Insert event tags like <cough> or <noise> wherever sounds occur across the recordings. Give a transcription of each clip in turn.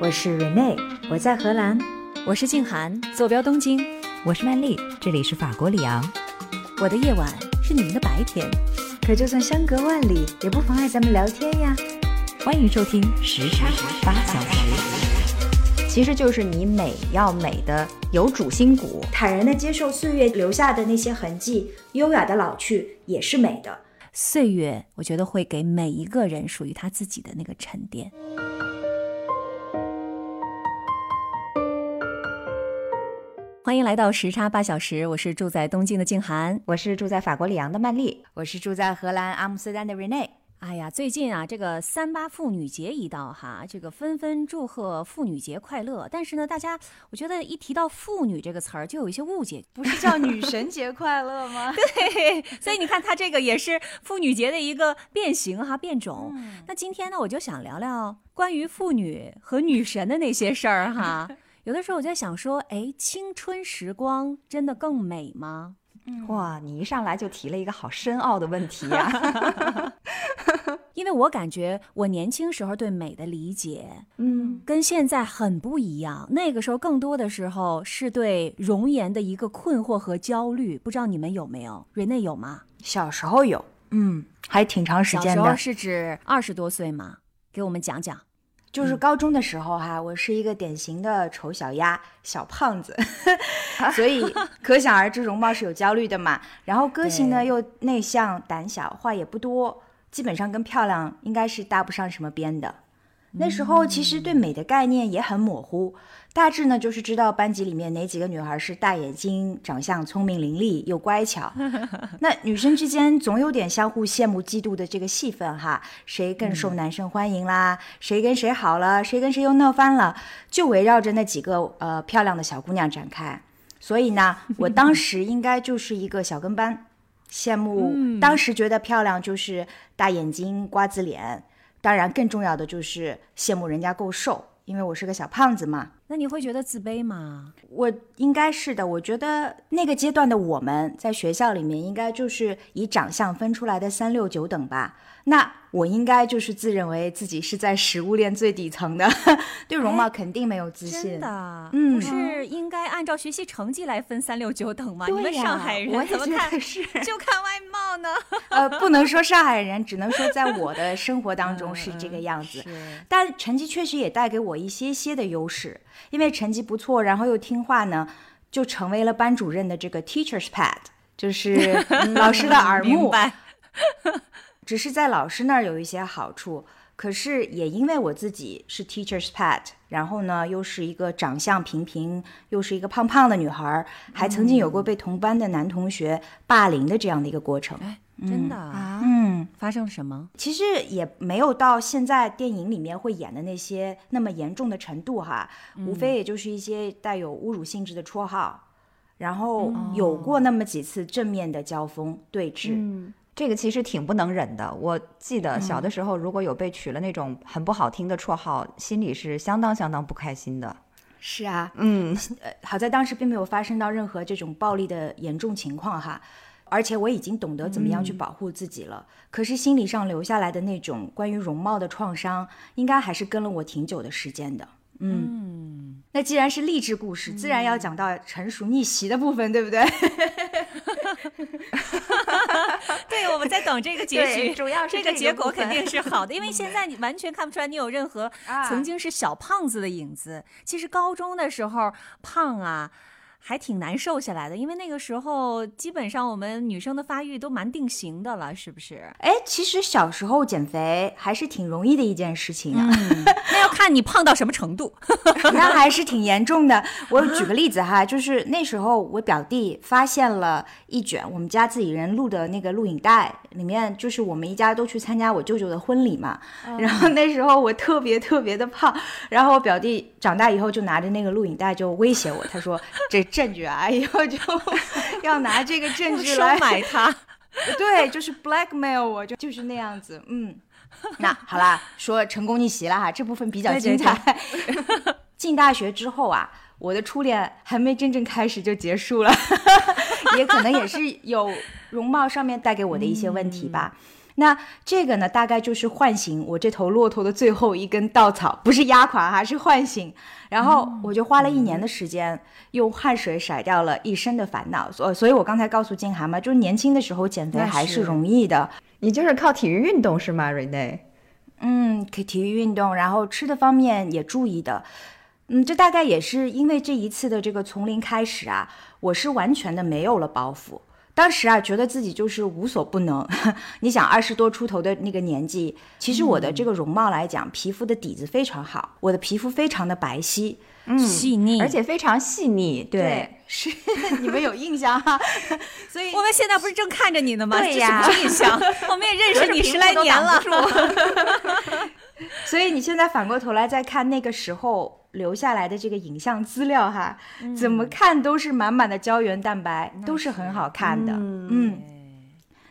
我是 Rene，我在荷兰。我是静涵，坐标东京。我是曼丽，这里是法国里昂。我的夜晚是你们的白天，可就算相隔万里，也不妨碍咱们聊天呀。欢迎收听时差八小时。其实就是你美要美的有主心骨，坦然的接受岁月留下的那些痕迹，优雅的老去也是美的。岁月，我觉得会给每一个人属于他自己的那个沉淀。欢迎来到时差八小时，我是住在东京的静涵，我是住在法国里昂的曼丽，我是住在荷兰阿姆斯特丹的 Rene。哎呀，最近啊，这个三八妇女节一到哈，这个纷纷祝贺妇女节快乐。但是呢，大家我觉得一提到妇女这个词儿，就有一些误解，不是叫女神节快乐吗？<laughs> 对，所以你看，它这个也是妇女节的一个变形哈，变种。那今天呢，我就想聊聊关于妇女和女神的那些事儿哈。有的时候我在想说，哎，青春时光真的更美吗？哇，你一上来就提了一个好深奥的问题呀！<laughs> <laughs> 因为我感觉我年轻时候对美的理解，嗯，跟现在很不一样。那个时候更多的时候是对容颜的一个困惑和焦虑。不知道你们有没有？瑞内有吗？小时候有，嗯，还挺长时间的。小时候是指二十多岁吗？给我们讲讲。就是高中的时候哈，我是一个典型的丑小鸭、小胖子，<laughs> 所以可想而知容貌是有焦虑的嘛。然后个性呢又内向、胆小，话也不多，基本上跟漂亮应该是搭不上什么边的。那时候其实对美的概念也很模糊，大致呢就是知道班级里面哪几个女孩是大眼睛、长相聪明伶俐又乖巧。<laughs> 那女生之间总有点相互羡慕嫉妒的这个戏份哈，谁更受男生欢迎啦？谁跟谁好了？谁跟谁又闹翻了？就围绕着那几个呃漂亮的小姑娘展开。所以呢，<laughs> 我当时应该就是一个小跟班，羡慕当时觉得漂亮就是大眼睛、瓜子脸。当然，更重要的就是羡慕人家够瘦，因为我是个小胖子嘛。那你会觉得自卑吗？我应该是的。我觉得那个阶段的我们在学校里面，应该就是以长相分出来的三六九等吧。那我应该就是自认为自己是在食物链最底层的，<laughs> 对容貌肯定没有自信。真的，嗯，不是应该按照学习成绩来分三六九等吗？你们上海人怎么看？就看外貌呢？<laughs> 呃，不能说上海人，只能说在我的生活当中是这个样子。但成绩确实也带给我一些些的优势，因为成绩不错，然后又听话呢，就成为了班主任的这个 teacher's pet，就是 <laughs> 老师的耳目。只是在老师那儿有一些好处，可是也因为我自己是 teacher's pet，然后呢又是一个长相平平，又是一个胖胖的女孩，还曾经有过被同班的男同学霸凌的这样的一个过程。哎，真的啊？嗯，发生了什么？其实也没有到现在电影里面会演的那些那么严重的程度哈，无非也就是一些带有侮辱性质的绰号，然后有过那么几次正面的交锋对峙。这个其实挺不能忍的。我记得小的时候，如果有被取了那种很不好听的绰号，心里是相当相当不开心的。是啊，嗯，呃好在当时并没有发生到任何这种暴力的严重情况哈，而且我已经懂得怎么样去保护自己了。可是心理上留下来的那种关于容貌的创伤，应该还是跟了我挺久的时间的。嗯，那既然是励志故事，自然要讲到成熟逆袭的部分，对不对？<laughs> <laughs> 对，我们在等这个结局，主要这个结果肯定是好的，因为现在你完全看不出来你有任何曾经是小胖子的影子。其实高中的时候胖啊。还挺难瘦下来的，因为那个时候基本上我们女生的发育都蛮定型的了，是不是？哎，其实小时候减肥还是挺容易的一件事情啊。<laughs> 那要看你胖到什么程度，<laughs> 那还是挺严重的。我举个例子哈，就是那时候我表弟发现了一卷我们家自己人录的那个录影带，里面就是我们一家都去参加我舅舅的婚礼嘛。<laughs> 然后那时候我特别特别的胖，然后我表弟长大以后就拿着那个录影带就威胁我，他说 <laughs> 这。证据啊，以后就 <laughs> 要拿这个证据来买它。对，就是 blackmail 我，就就是那样子。嗯，那好啦，说成功逆袭了哈，这部分比较精彩。进大学之后啊，我的初恋还没真正开始就结束了，<laughs> 也可能也是有容貌上面带给我的一些问题吧。那这个呢，大概就是唤醒我这头骆驼的最后一根稻草，不是压垮，还是唤醒。然后我就花了一年的时间，用汗水甩掉了一身的烦恼。所所以，我刚才告诉金涵嘛，就是年轻的时候减肥还是容易的。你就是靠体育运动是吗，Rene？嗯，可体育运动，然后吃的方面也注意的。嗯，这大概也是因为这一次的这个从零开始啊，我是完全的没有了包袱。当时啊，觉得自己就是无所不能。<laughs> 你想，二十多出头的那个年纪，其实我的这个容貌来讲，皮肤的底子非常好，我的皮肤非常的白皙，嗯，细腻，而且非常细腻。对，是 <laughs> 你们有印象哈？<laughs> 所以我们现在不是正看着你呢吗？对呀，印象，我们也认识你十来年了。所以你现在反过头来再看那个时候。留下来的这个影像资料哈，怎么看都是满满的胶原蛋白，都是很好看的。嗯，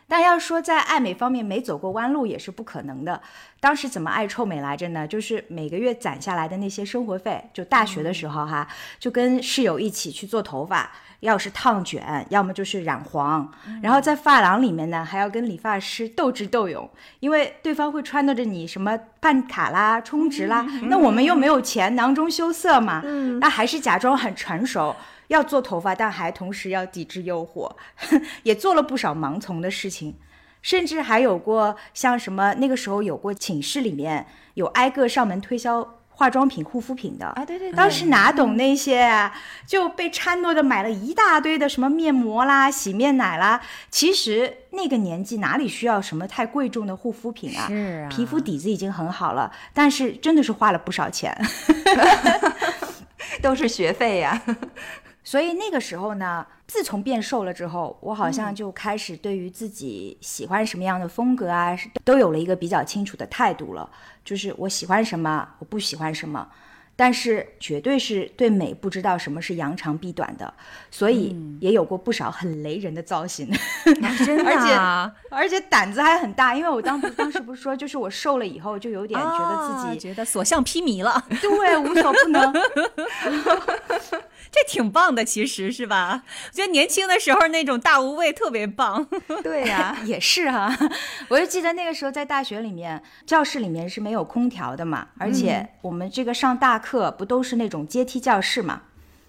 但要说在爱美方面没走过弯路也是不可能的。当时怎么爱臭美来着呢？就是每个月攒下来的那些生活费，就大学的时候哈，就跟室友一起去做头发。要是烫卷，要么就是染黄，然后在发廊里面呢，还要跟理发师斗智斗勇，因为对方会撺掇着你什么办卡啦、充值啦，那我们又没有钱，囊中羞涩嘛，那还是假装很成熟，要做头发，但还同时要抵制诱惑，<laughs> 也做了不少盲从的事情，甚至还有过像什么那个时候有过寝室里面有挨个上门推销。化妆品、护肤品的啊，对对，当时哪懂那些啊，就被掺掇的买了一大堆的什么面膜啦、洗面奶啦。其实那个年纪哪里需要什么太贵重的护肤品啊？是啊，皮肤底子已经很好了，但是真的是花了不少钱，<laughs> <laughs> 都是学费呀。所以那个时候呢，自从变瘦了之后，我好像就开始对于自己喜欢什么样的风格啊，都有了一个比较清楚的态度了。就是我喜欢什么，我不喜欢什么，但是绝对是对美不知道什么是扬长避短的，所以也有过不少很雷人的造型，<laughs> 真的，<laughs> 而且而且胆子还很大，因为我当当时不是说，就是我瘦了以后就有点觉得自己觉得所向披靡了，<laughs> 对，无所不能。这挺棒的，其实是吧？我觉得年轻的时候那种大无畏特别棒。对呀，也是哈。我就记得那个时候在大学里面，教室里面是没有空调的嘛，而且我们这个上大课不都是那种阶梯教室嘛。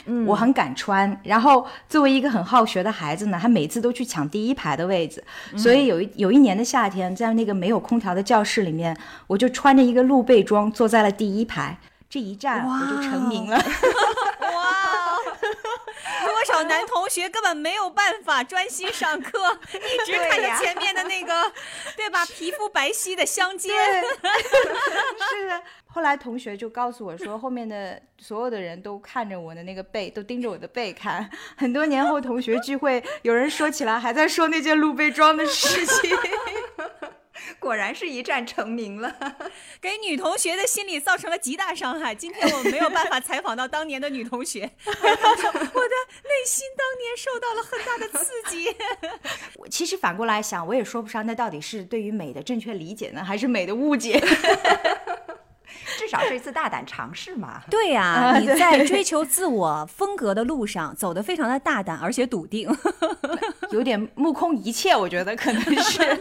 嗯，我很敢穿。然后作为一个很好学的孩子呢，还每次都去抢第一排的位置。所以有一有一年的夏天，在那个没有空调的教室里面，我就穿着一个露背装坐在了第一排。这一站我就成名了。多 <laughs> 少男同学根本没有办法专心上课，<laughs> 一直看着前面的那个，<laughs> 对吧？皮肤白皙的香肩。<laughs> 是的。后来同学就告诉我说，后面的所有的人都看着我的那个背，都盯着我的背看。很多年后同学聚会，有人说起来还在说那件露背装的事情。果然是一战成名了，<laughs> 给女同学的心理造成了极大伤害。今天我们没有办法采访到当年的女同学，<laughs> 我的内心当年受到了很大的刺激。我 <laughs> 其实反过来想，我也说不上那到底是对于美的正确理解呢，还是美的误解。至少是一次大胆尝试嘛。对呀，你在追求自我风格的路上走得非常的大胆，而且笃定，有点目空一切。我觉得可能是。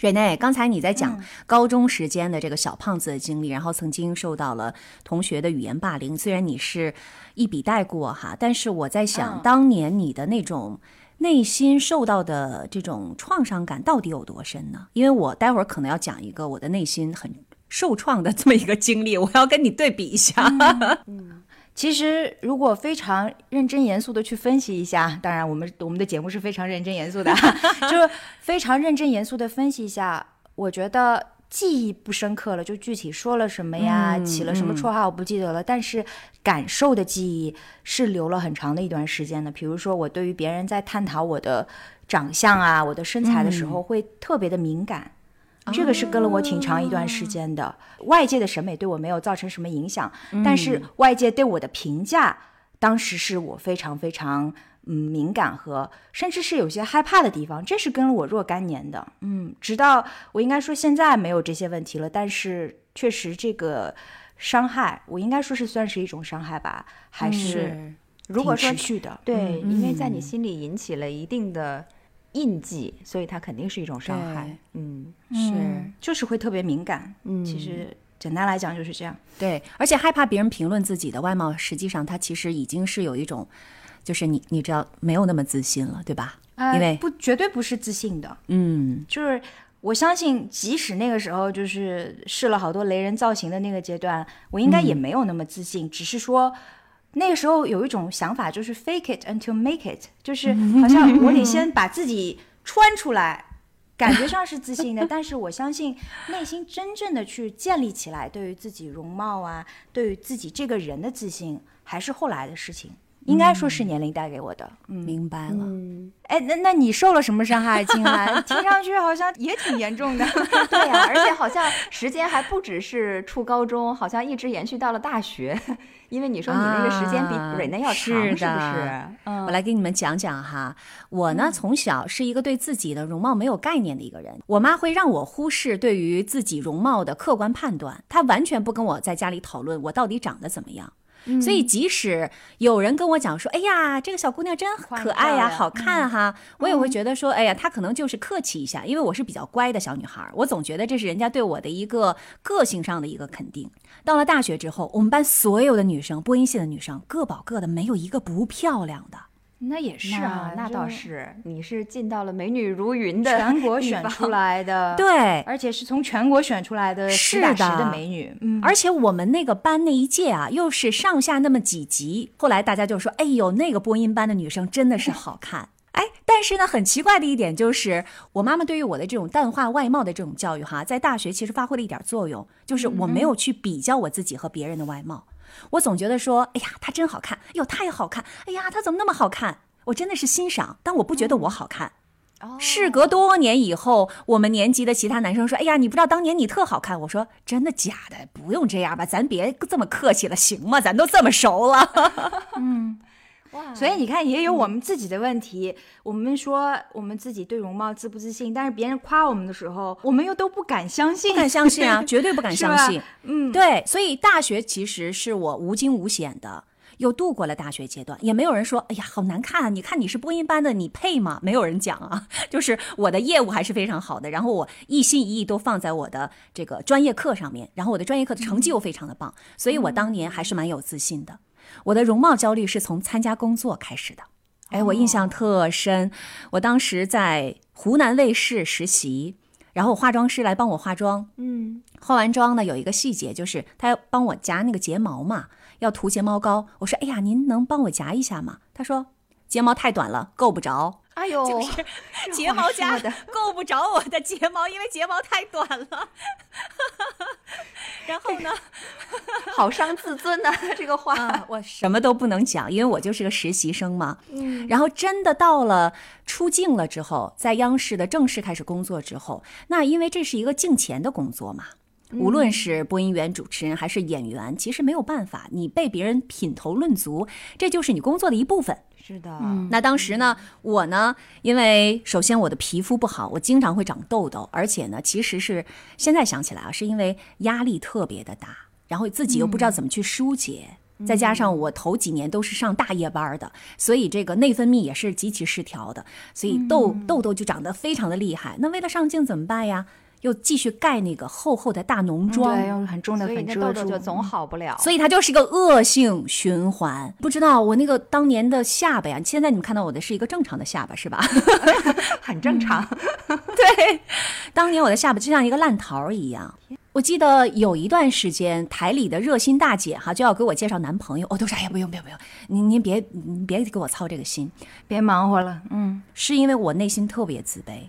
瑞内，刚才你在讲高中时间的这个小胖子的经历，然后曾经受到了同学的语言霸凌。虽然你是一笔带过哈，但是我在想，当年你的那种内心受到的这种创伤感到底有多深呢？因为我待会儿可能要讲一个我的内心很受创的这么一个经历，我要跟你对比一下。嗯。其实，如果非常认真严肃的去分析一下，当然，我们我们的节目是非常认真严肃的，<laughs> 就是非常认真严肃的分析一下。我觉得记忆不深刻了，就具体说了什么呀，起了什么绰号我不记得了，但是感受的记忆是留了很长的一段时间的。比如说，我对于别人在探讨我的长相啊、我的身材的时候，会特别的敏感。这个是跟了我挺长一段时间的，外界的审美对我没有造成什么影响，但是外界对我的评价，当时是我非常非常嗯敏感和甚至是有些害怕的地方，这是跟了我若干年的，嗯，直到我应该说现在没有这些问题了，但是确实这个伤害，我应该说是算是一种伤害吧，还是如果说持续的，对，因为在你心里引起了一定的。印记，所以它肯定是一种伤害。嗯，是，就是会特别敏感。嗯其实简单来讲就是这样。对，而且害怕别人评论自己的外貌，实际上他其实已经是有一种，就是你你知道没有那么自信了，对吧？呃因为不绝对不是自信的，嗯，就是我相信，即使那个时候就是试了好多雷人造型的那个阶段，我应该也没有那么自信，只是说。那个时候有一种想法，就是 fake it until make it，就是好像 <laughs> 我得先把自己穿出来，感觉上是自信的，<laughs> 但是我相信内心真正的去建立起来，对于自己容貌啊，对于自己这个人的自信，还是后来的事情。应该说是年龄带给我的。嗯，明白了。哎，那那你受了什么伤害，金兰？<laughs> 听上去好像也挺严重的。<laughs> 对呀、而且好像时间还不只是初高中，好像一直延续到了大学，<laughs> 因为你说你那个时间比啊蕊内要长，是是不是？嗯我来给你们讲讲哈，我呢从小是一个对自己的容貌没有概念的一个人，我妈会让我忽视对于自己容貌的客观判断，她完全不跟我在家里讨论我到底长得怎么样。所以，即使有人跟我讲说：“哎呀，这个小姑娘真可爱呀，好看哈”，我也会觉得说：“哎呀，她可能就是客气一下，因为我是比较乖的小女孩儿，我总觉得这是人家对我的一个个性上的一个肯定。”到了大学之后，我们班所有的女生，播音系的女生，各保各的，没有一个不漂亮的。那也是啊，那倒是，你是进到了美女如云的全国选出来的，，<laughs> 对，而且是从全国选出来的是实打实的的美女。嗯，而且我们那个班那一届啊，又是上下那么几级，后来大家就说：“哎呦，那个播音班的女生真的是好看。”哎，但是呢，很奇怪的一点就是，我妈妈对于我的这种淡化外貌的这种教育哈，在大学其实发挥了一点作用，就是我没有去比较我自己和别人的外貌，我总觉得说：“哎呀，她真好看，哎呦，她也好看，哎呀，她怎么那么好看？”我真的是欣赏，但我不觉得我好看。事隔多年以后，我们年级的其他男生说：“哎呀，你不知道当年你特好看。”我说：“真的假的？不用这样吧，咱别这么客气了，行吗？咱都这么熟了。哇，<laughs> <laughs> 所以你看，也有我们自己的问题。我们说我们自己对容貌自不自信，但是别人夸我们的时候，我们又都不敢相信，不敢相信啊，<laughs> 绝对不敢相信。嗯，对，所以大学其实是我无惊无险的。又度过了大学阶段，也没有人说：“哎呀，好难看啊！你看你是播音班的，你配吗？”没有人讲啊，<laughs> 就是我的业务还是非常好的，然后我一心一意都放在我的这个专业课上面，然后我的专业课的成绩又非常的棒，所以我当年还是蛮有自信的。我的容貌焦虑是从参加工作开始的，哎，我印象特深。我当时在湖南卫视实习，然后化妆师来帮我化妆，嗯，化完妆呢，有一个细节就是他要帮我夹那个睫毛嘛，要涂睫毛膏。我说：“哎呀，您能帮我夹一下吗？”他说：“睫毛太短了，够不着。哎呦，就是睫毛夹的够不着我的睫毛，因为睫毛太短了。<laughs> ”然后呢，<laughs> 好伤自尊呐、<laughs> 这个话。啊，我什么都不能讲，因为我就是个实习生嘛。嗯，然后真的到了出镜了之后，在央视的正式开始工作之后，那因为这是一个镜前的工作嘛，无论是播音员、主持人还是演员，其实没有办法，你被别人品头论足，这就是你工作的一部分。是的，那当时呢，我呢，因为首先我的皮肤不好，我经常会长痘痘，而且呢，其实是现在想起来啊，是因为压力特别的大，然后自己又不知道怎么去疏解。再加上我头几年都是上大夜班的，所以这个内分泌也是极其失调的，所以痘痘痘就长得非常的厉害。那为了上镜怎么办呀？又继续盖那个厚厚的大浓妆，对，用很重的粉遮住，就总好不了。所以它就是一个恶性循环。不知道我那个当年的下巴呀，现在你们看到我的是一个正常的下巴是吧？<laughs> 很正常。<laughs> 对，当年我的下巴就像一个烂桃儿一样。我记得有一段时间，台里的热心大姐哈就要给我介绍男朋友，我都说哎呀不用不用不用，您您别您别给我操这个心，别忙活了。嗯，是因为我内心特别自卑，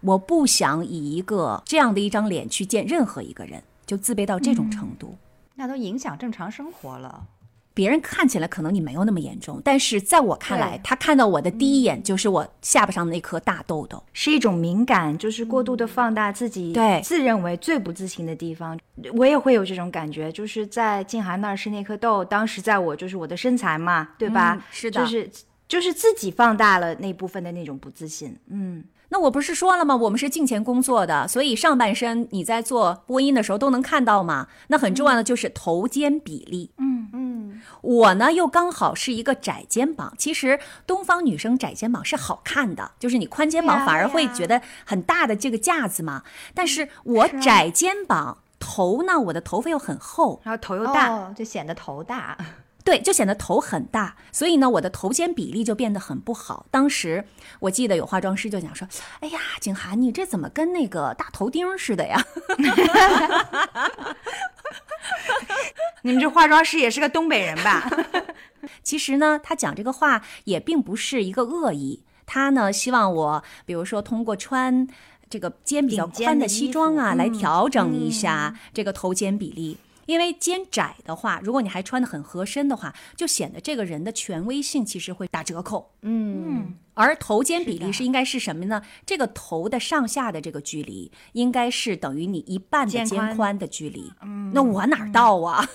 我不想以一个这样的一张脸去见任何一个人，就自卑到这种程度。那都影响正常生活了。别人看起来可能你没有那么严重，但是在我看来，他看到我的第一眼就是我下巴上的那颗大痘痘。是一种敏感，就是过度的放大自己对自认为最不自信的地方。我也会有这种感觉，就是在静涵那儿是那颗痘，当时在我就是我的身材嘛，对吧？嗯是的就是就是自己放大了那部分的那种不自信。嗯，那我不是说了吗？我们是镜前工作的，所以上半身你在做播音的时候都能看到嘛。那很重要的就是头肩比例。嗯嗯，我呢又刚好是一个窄肩膀。其实东方女生窄肩膀是好看的，就是你宽肩膀反而会觉得很大的这个架子嘛。但是我窄肩膀，头呢，我的头发又很厚，然后头又大，哦就显得头大。对，就显得头很大，所以呢，我的头肩比例就变得很不好。当时我记得有化妆师就讲说：“哎呀，景涵，你这怎么跟那个大头钉似的呀？” <laughs> 你们这化妆师也是个东北人吧？<laughs> 其实呢，他讲这个话也并不是一个恶意，他呢希望我，比如说通过穿这个肩比较宽的西装啊，来调整一下这个头肩比例。因为肩窄的话，如果你还穿的很合身的话，就显得这个人的权威性其实会打折扣。嗯，而头肩比例是应该是什么呢？这个头的上下的这个距离，应该是等于你一半的肩宽的距离。嗯，那我哪儿到啊？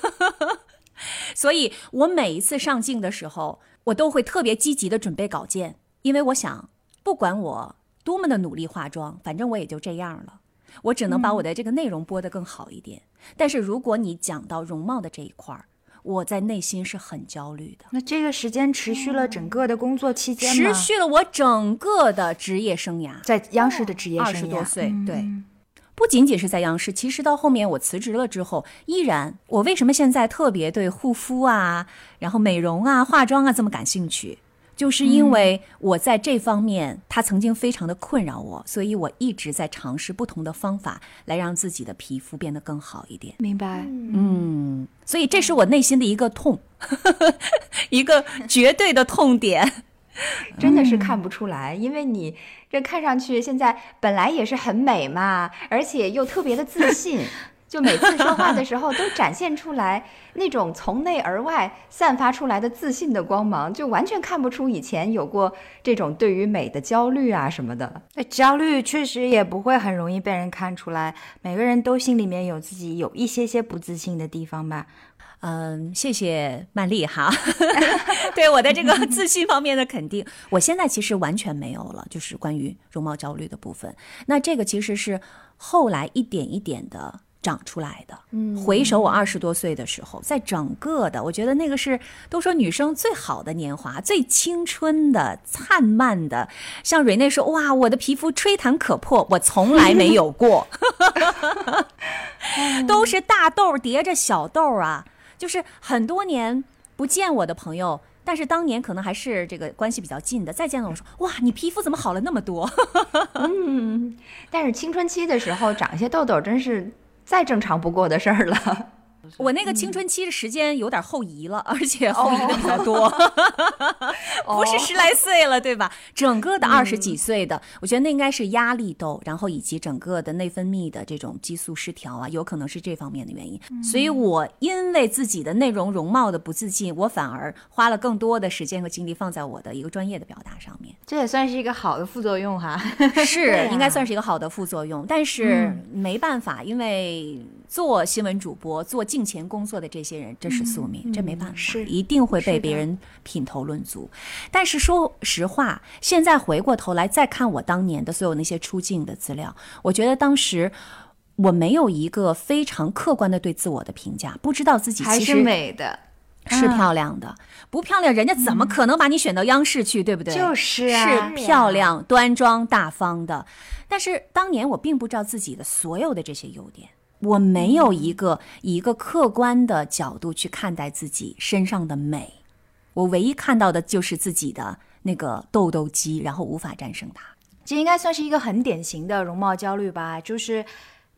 <laughs> 所以我每一次上镜的时候，我都会特别积极的准备稿件，因为我想，不管我多么的努力化妆，反正我也就这样了。我只能把我的这个内容播得更好一点。但是如果你讲到容貌的这一块儿，我在内心是很焦虑的。那这个时间持续了整个的工作期间持续了我整个的职业生涯，在央视的职业生涯二十多岁，对。不仅仅是在央视，其实到后面我辞职了之后，依然我为什么现在特别对护肤啊，然后美容啊、化妆啊这么感兴趣？就是因为我在这方面，它曾经非常的困扰我，所以我一直在尝试不同的方法来让自己的皮肤变得更好一点。明白，嗯，所以这是我内心的一个痛，<laughs> 一个 <laughs> 绝对的痛点。<laughs> 真的是看不出来，因为你这看上去现在本来也是很美嘛，而且又特别的自信。就每次说话的 <laughs> 时候，都展现出来那种从内而外散发出来的自信的光芒，就完全看不出以前有过这种对于美的焦虑啊什么的。那焦虑确实也不会很容易被人看出来，每个人都心里面有自己有一些些不自信的地方吧。嗯，谢谢曼丽哈，<laughs> 对我的这个 <laughs> 自信方面的肯定，我现在其实完全没有了，就是关于容貌焦虑的部分。那这个其实是后来一点一点的。长出来的。嗯，回首我二十多岁的时候，在整个的，我觉得那个是都说女生最好的年华，最青春的、灿烂的。像蕊内说：“哇，我的皮肤吹弹可破，我从来没有过，<laughs> 都是大痘叠着小痘啊。”就是很多年不见我的朋友，但是当年可能还是这个关系比较近的，再见到我说：“哇，你皮肤怎么好了那么多？” <laughs> 嗯，但是青春期的时候长一些痘痘，真是。再正常不过的事儿了。我那个青春期的时间有点后移了，而且后移的比较多，<laughs> 不是十来岁了，对吧？整个的二十几岁的，我觉得那应该是压力痘，然后以及整个的内分泌的这种激素失调啊，有可能是这方面的原因。所以我因为自己的内容容貌的不自信，我反而花了更多的时间和精力放在我的一个专业的表达上面。这也算是一个好的副作用哈，是 <laughs> 应该算是一个好的副作用，但是没办法，因为做新闻主播做。镜前工作的这些人，这是宿命，这没办法，是一定会被别人品头论足。但是说实话，现在回过头来再看我当年的所有那些出镜的资料，我觉得当时我没有一个非常客观的对自我的评价，不知道自己还是美的，是漂亮的，不漂亮人家怎么可能把你选到央视去，对不对？就是啊，是漂亮、端庄、大方的。但是当年我并不知道自己的所有的这些优点。我没有一个以一个客观的角度去看待自己身上的美，我唯一看到的就是自己的那个痘痘肌，然后无法战胜它。这应该算是一个很典型的容貌焦虑吧，就是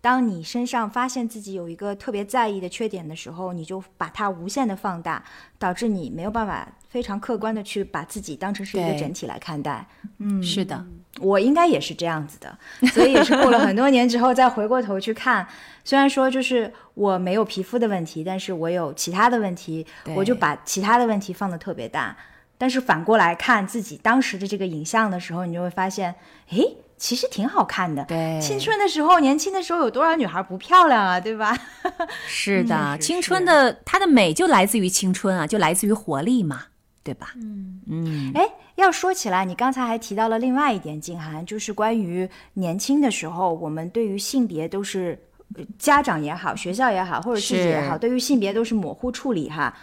当你身上发现自己有一个特别在意的缺点的时候，你就把它无限的放大，导致你没有办法非常客观的去把自己当成是一个整体来看待。嗯，是的，我应该也是这样子的，所以也是过了很多年之后再回过头去看。虽然说就是我没有皮肤的问题，但是我有其他的问题，我就把其他的问题放的特别大。但是反过来看自己当时的这个影像的时候，你就会发现，哎，其实挺好看的。对，青春的时候，年轻的时候，有多少女孩不漂亮啊？对吧？<laughs> 是的，青春的它的美就来自于青春啊，就来自于活力嘛，对吧？嗯嗯。哎，要说起来，你刚才还提到了另外一点，静涵，就是关于年轻的时候，我们对于性别都是。家长也好，学校也好，或者自己也好，对于性别都是模糊处理哈。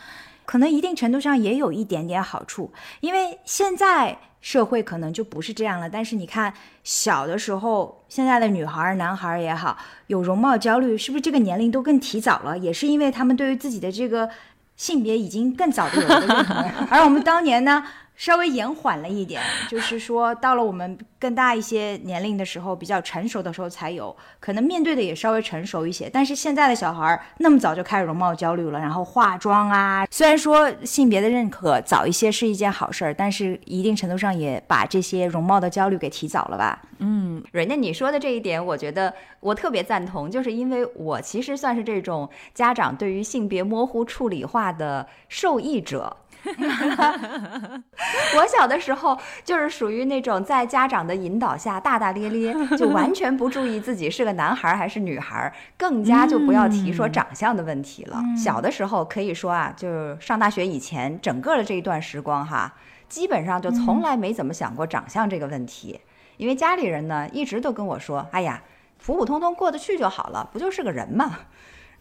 可能一定程度上也有一点点好处，因为现在社会可能就不是这样了。但是你看，小的时候，现在的女孩儿、男孩儿也好，有容貌焦虑，是不是这个年龄都更提早了？也是因为他们对于自己的这个性别已经更早的有了认同，<laughs> 而我们当年呢？稍微延缓了一点，就是说到了我们更大一些年龄的时候，比较成熟的时候才有，可能面对的也稍微成熟一些。但是现在的小孩儿那么早就开始容貌焦虑了，然后化妆啊，虽然说性别的认可早一些是一件好事儿，但是一定程度上也把这些容貌的焦虑给提早了吧？嗯，蕊内你说的这一点，我觉得我特别赞同，就是因为我其实算是这种家长对于性别模糊处理化的受益者。<laughs> 我小的时候就是属于那种在家长的引导下大大咧咧，就完全不注意自己是个男孩还是女孩，更加就不要提说长相的问题了。小的时候可以说啊，就是上大学以前整个的这一段时光哈，基本上就从来没怎么想过长相这个问题，因为家里人呢一直都跟我说，哎呀，普普通通过得去就好了，不就是个人嘛。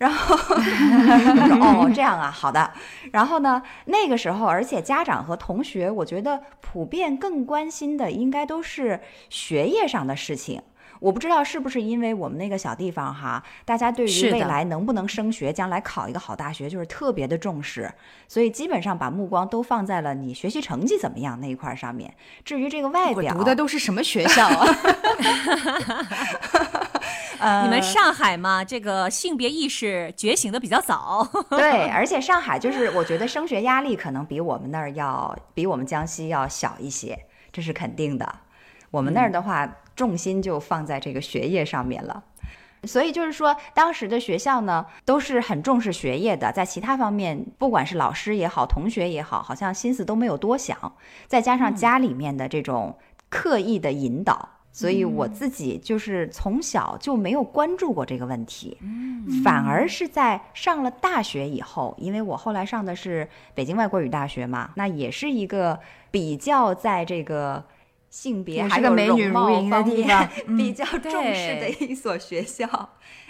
然后哦，这样啊，好的。然后呢，那个时候，而且家长和同学，我觉得普遍更关心的应该都是学业上的事情。我不知道是不是因为我们那个小地方哈，大家对于未来能不能升学，将来考一个好大学，就是特别的重视，所以基本上把目光都放在了你学习成绩怎么样那一块上面。至于这个外表，读的都是什么学校啊？你们上海嘛，这个性别意识觉醒的比较早。<laughs> 对，而且上海就是我觉得升学压力可能比我们那儿要比我们江西要小一些，这是肯定的。我们那儿的话，重心就放在这个学业上面了。所以就是说，当时的学校呢，都是很重视学业的，在其他方面，不管是老师也好，同学也好，好像心思都没有多想。再加上家里面的这种刻意的引导。所以我自己就是从小就没有关注过这个问题，反而是在上了大学以后，因为我后来上的是北京外国语大学嘛，那也是一个比较在这个性别还有容貌方面 <laughs> 比较重视的一所学校。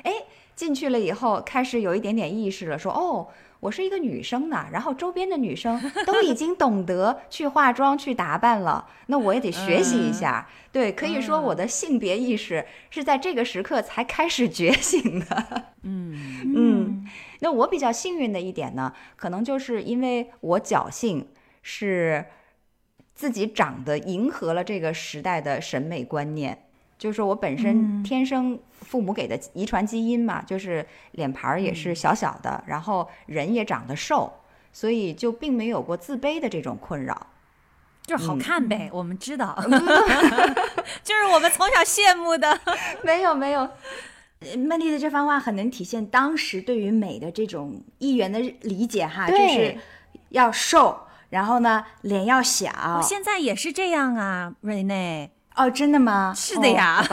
哎，进去了以后，开始有一点点意识了，说哦。我是一个女生呢，然后周边的女生 <laughs> 都已经懂得去化妆、去打扮了，那我也得学习一下。对，可以说我的性别意识是在这个时刻才开始觉醒的。嗯 <laughs> 嗯，那我比较幸运的一点呢，可能就是因为我侥幸是自己长得迎合了这个时代的审美观念。就是我本身天生父母给的遗传基因嘛，就是脸盘儿也是小小的，然后人也长得瘦，所以就并没有过自卑的这种困扰，就是好看呗。我们知道，<laughs> 就是我们从小羡慕的。<laughs> 没有没有，曼丽的这番话很能体现当时对于美的这种一元的理解哈，就是要瘦，然后呢脸要小。我现在也是这样啊，瑞内。哦，真的吗？是的呀。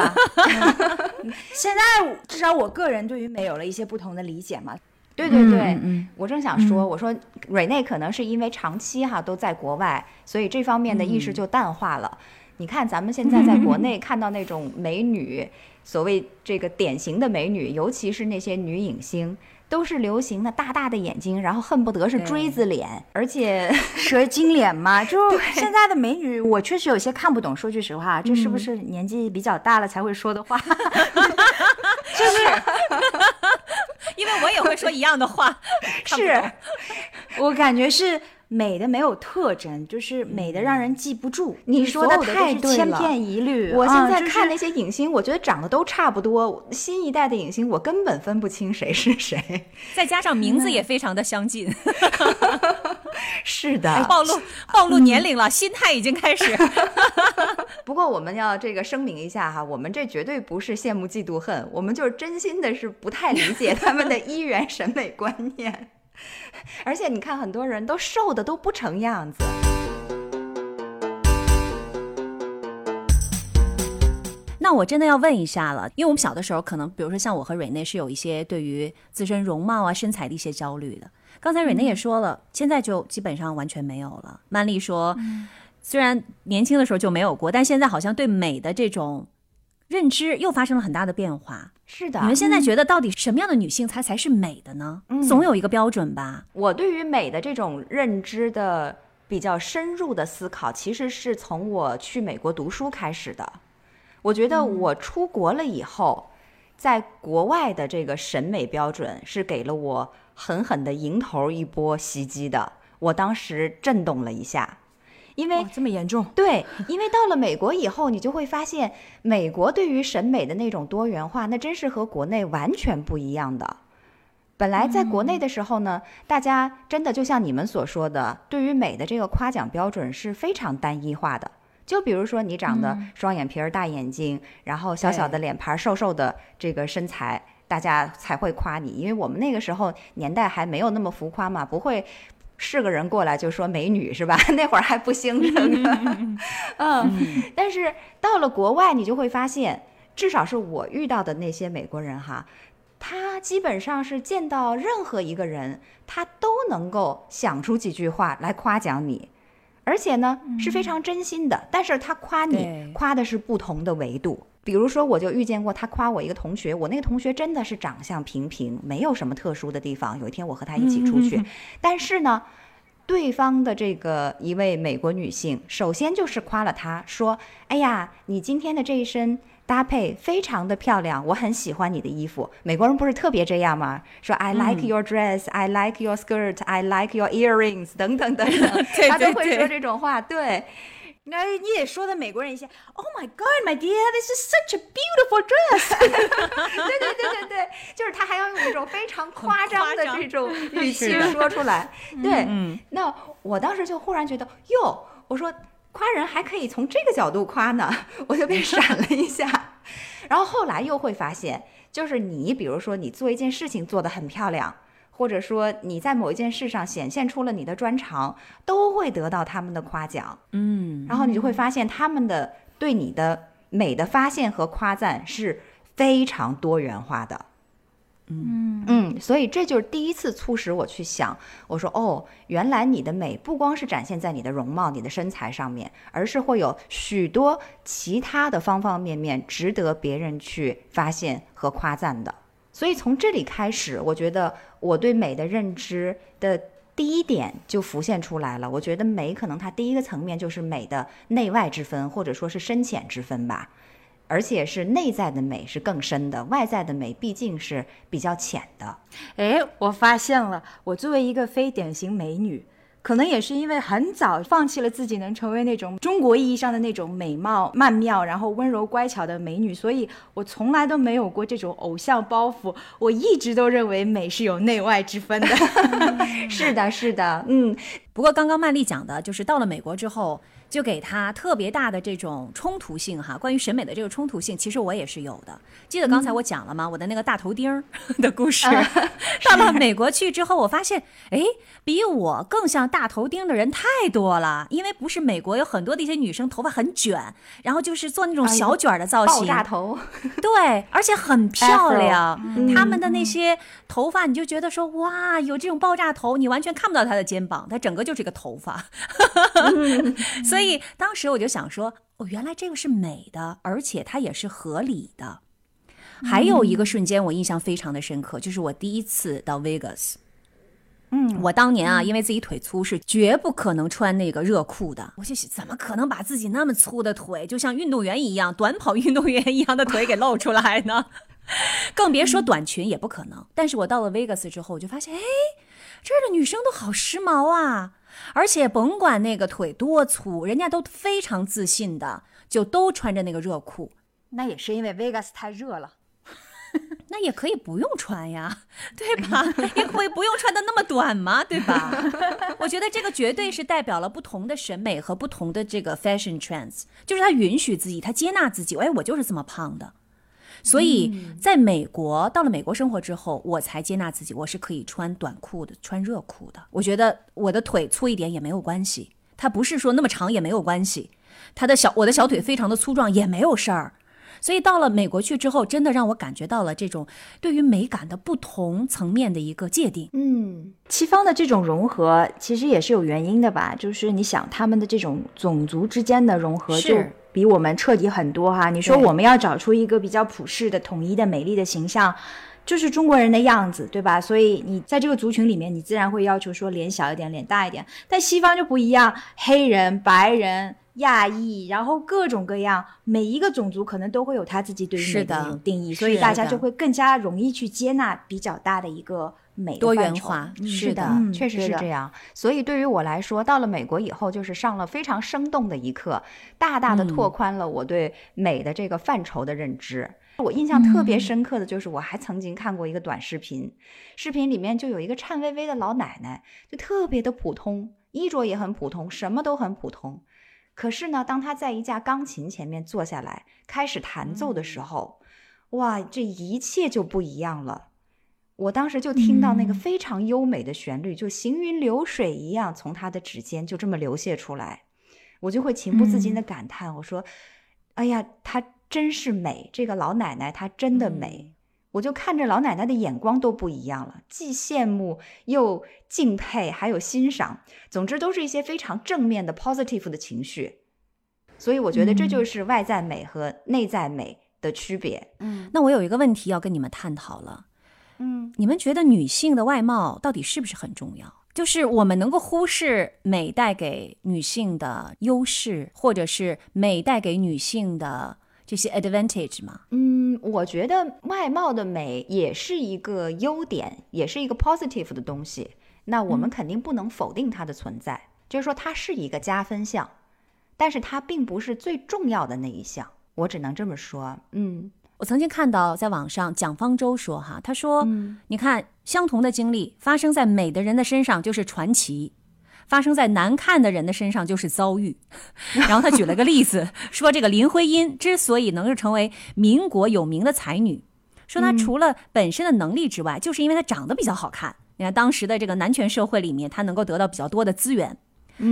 现在至少我个人对于美有了一些不同的理解嘛。对对对，嗯，我正想说，我说瑞内可能是因为长期哈都在国外，所以这方面的意识就淡化了。你看咱们现在在国内看到那种美女，所谓这个典型的美女，尤其是那些女影星。都是流行的大大的眼睛，然后恨不得是锥子脸，而且 <laughs> 蛇精脸嘛。<laughs> 就现在的美女，我确实有些看不懂。说句实话，这是不是年纪比较大了才会说的话？<laughs> 就是，因为我也会说一样的话。是，我感觉是。美的没有特征，就是美的让人记不住。你说的太对了，千篇一律。我现在看那些影星，我觉得长得都差不多。新一代的影星，我根本分不清谁是谁。<laughs> 再加上名字也非常的相近。是的，暴露暴露年龄了，心态已经开始。<laughs> 不过我们要这个声明一下哈，我们这绝对不是羡慕嫉妒恨，我们就是真心的是不太理解他们的一元审美观念。<laughs> 而且你看，很多人都瘦的都不成样子。那我真的要问一下了，因为我们小的时候，可能比如说像我和蕊内是有一些对于自身容貌啊、身材的一些焦虑的。刚才蕊内也说了，现在就基本上完全没有了。曼丽说，虽然年轻的时候就没有过，但现在好像对美的这种认知又发生了很大的变化。是的，你们现在觉得到底什么样的女性才才是美的呢？总有一个标准吧。我对于美的这种认知的比较深入的思考，其实是从我去美国读书开始的。我觉得我出国了以后，在国外的这个审美标准是给了我狠狠的迎头一波袭击的。我当时震动了一下。因为这么严重，对，因为到了美国以后，你就会发现，美国对于审美的那种多元化，那真是和国内完全不一样的。本来在国内的时候呢，大家真的就像你们所说的，对于美的这个夸奖标准是非常单一化的。就比如说你长得双眼皮儿、大眼睛，然后小小的脸盘、瘦瘦的这个身材，大家才会夸你。因为我们那个时候年代还没有那么浮夸嘛，不会。是个人过来就说美女是吧？<laughs> 那会儿还不兴这个，嗯。但是到了国外，你就会发现，至少是我遇到的那些美国人哈，他基本上是见到任何一个人，他都能够想出几句话来夸奖你，而且呢是非常真心的。但是他夸你，夸的是不同的维度。比如说，我就遇见过他夸我一个同学，我那个同学真的是长相平平，没有什么特殊的地方。有一天我和他一起出去，但是呢，对方的这个一位美国女性，首先就是夸了他，说：“哎呀，你今天的这一身搭配非常的漂亮，我很喜欢你的衣服。”美国人不是特别这样吗？说 “I like your dress, I like your skirt, I like your earrings” 等等等等，<laughs> 他都会说这种话，对。那你也说的美国人一些，Oh my God, my dear, this is such a beautiful dress。<laughs> 对对对对对，就是他还要用一种非常夸张的这种语气说出来。<laughs> 对，那我当时就忽然觉得，哟，我说夸人还可以从这个角度夸呢，我就被 <laughs> 闪了一下。然后后来又会发现，就是你比如说你做一件事情做得很漂亮。或者说你在某一件事上显现出了你的专长，都会得到他们的夸奖。嗯，然后你就会发现他们的对你的美的发现和夸赞是非常多元化的。嗯嗯，所以这就是第一次促使我去想，我说哦，原来你的美不光是展现在你的容貌、你的身材上面，而是会有许多其他的方方面面值得别人去发现和夸赞的。所以从这里开始，我觉得我对美的认知的第一点就浮现出来了。我觉得美可能它第一个层面就是美的内外之分，或者说是深浅之分吧，而且是内在的美是更深的，外在的美毕竟是比较浅的。哎，我发现了，我作为一个非典型美女。可能也是因为很早放弃了自己能成为那种中国意义上的那种美貌曼妙，然后温柔乖巧的美女，所以我从来都没有过这种偶像包袱。我一直都认为美是有内外之分的。<laughs> <laughs> 是的，是的，嗯。不过刚刚曼丽讲的就是到了美国之后。就给他特别大的这种冲突性哈，关于审美的这个冲突性，其实我也是有的。记得刚才我讲了吗？我的那个大头钉 <laughs> 的故事。<laughs> 到了美国去之后，我发现，哎，比我更像大头钉的人太多了。因为不是美国有很多的一些女生头发很卷，然后就是做那种小卷的造型，爆炸头。<laughs> 对，而且很漂亮。他们的那些头发，你就觉得说，哇，有这种爆炸头，你完全看不到她的肩膀，她整个就是一个头发。所以。所以当时我就想说，哦，原来这个是美的，而且它也是合理的。还有一个瞬间，我印象非常的深刻，就是我第一次到 Vegas。嗯，我当年啊，因为自己腿粗，是绝不可能穿那个热裤的。我就想，怎么可能把自己那么粗的腿，就像运动员一样，短跑运动员一样的腿给露出来呢？<laughs> 更别说短裙也不可能。但是我到了 Vegas 之后，我就发现，哎，这儿的女生都好时髦啊！而且甭管那个腿多粗，人家都非常自信的，就都穿着那个热裤。那也是因为 Vegas 太热了，<laughs> 那也可以不用穿呀，<laughs> 对吧？也可以不用穿的那么短嘛，对吧？<laughs> 我觉得这个绝对是代表了不同的审美和不同的这个 fashion trends，就是他允许自己，他接纳自己。哎，我就是这么胖的。所以，在美国到了美国生活之后，我才接纳自己，我是可以穿短裤的，穿热裤的。我觉得我的腿粗一点也没有关系，它不是说那么长也没有关系，它的小我的小腿非常的粗壮也没有事儿。所以到了美国去之后，真的让我感觉到了这种对于美感的不同层面的一个界定。嗯，西方的这种融合其实也是有原因的吧？就是你想他们的这种种族之间的融合，就比我们彻底很多哈。你说我们要找出一个比较普世的、统一的、美丽的形象，就是中国人的样子，对吧？所以你在这个族群里面，你自然会要求说脸小一点、脸大一点。但西方就不一样，黑人、白人。亚裔，然后各种各样，每一个种族可能都会有他自己对于美的定义，所以大家就会更加容易去接纳比较大的一个美多元化。是的，确实是这样。所以对于我来说，到了美国以后，就是上了非常生动的一课，大大的拓宽了我对美的这个范畴的认知。我印象特别深刻的就是，我还曾经看过一个短视频，视频里面就有一个颤巍巍的老奶奶，就特别的普通，衣着也很普通，什么都很普通。可是呢，当她在一架钢琴前面坐下来开始弹奏的时候，哇，这一切就不一样了。我当时就听到那个非常优美的旋律，就行云流水一样从他的指尖就这么流泻出来，我就会情不自禁的感叹，我说：“哎呀，她真是美，这个老奶奶她真的美。”我就看着老奶奶的眼光都不一样了，既羡慕又敬佩，还有欣赏。总之，都是一些非常正面的 positive 的情绪。所以，我觉得这就是外在美和内在美的区别。嗯，那我有一个问题要跟你们探讨了。嗯，你们觉得女性的外貌到底是不是很重要？就是我们能够忽视美带给女性的优势，或者是美带给女性的？这些 advantage 吗？嗯，我觉得外貌的美也是一个优点，也是一个 positive 的东西。那我们肯定不能否定它的存在，就是说它是一个加分项，但是它并不是最重要的那一项。我只能这么说。嗯，我曾经看到在网上蒋方舟说哈，他说，你看相同的经历发生在美的人的身上就是传奇。发生在难看的人的身上就是遭遇，<laughs> 然后他举了个例子，说这个林徽因之所以能够成为民国有名的才女，说她除了本身的能力之外，就是因为她长得比较好看。你看当时的这个男权社会里面，她能够得到比较多的资源，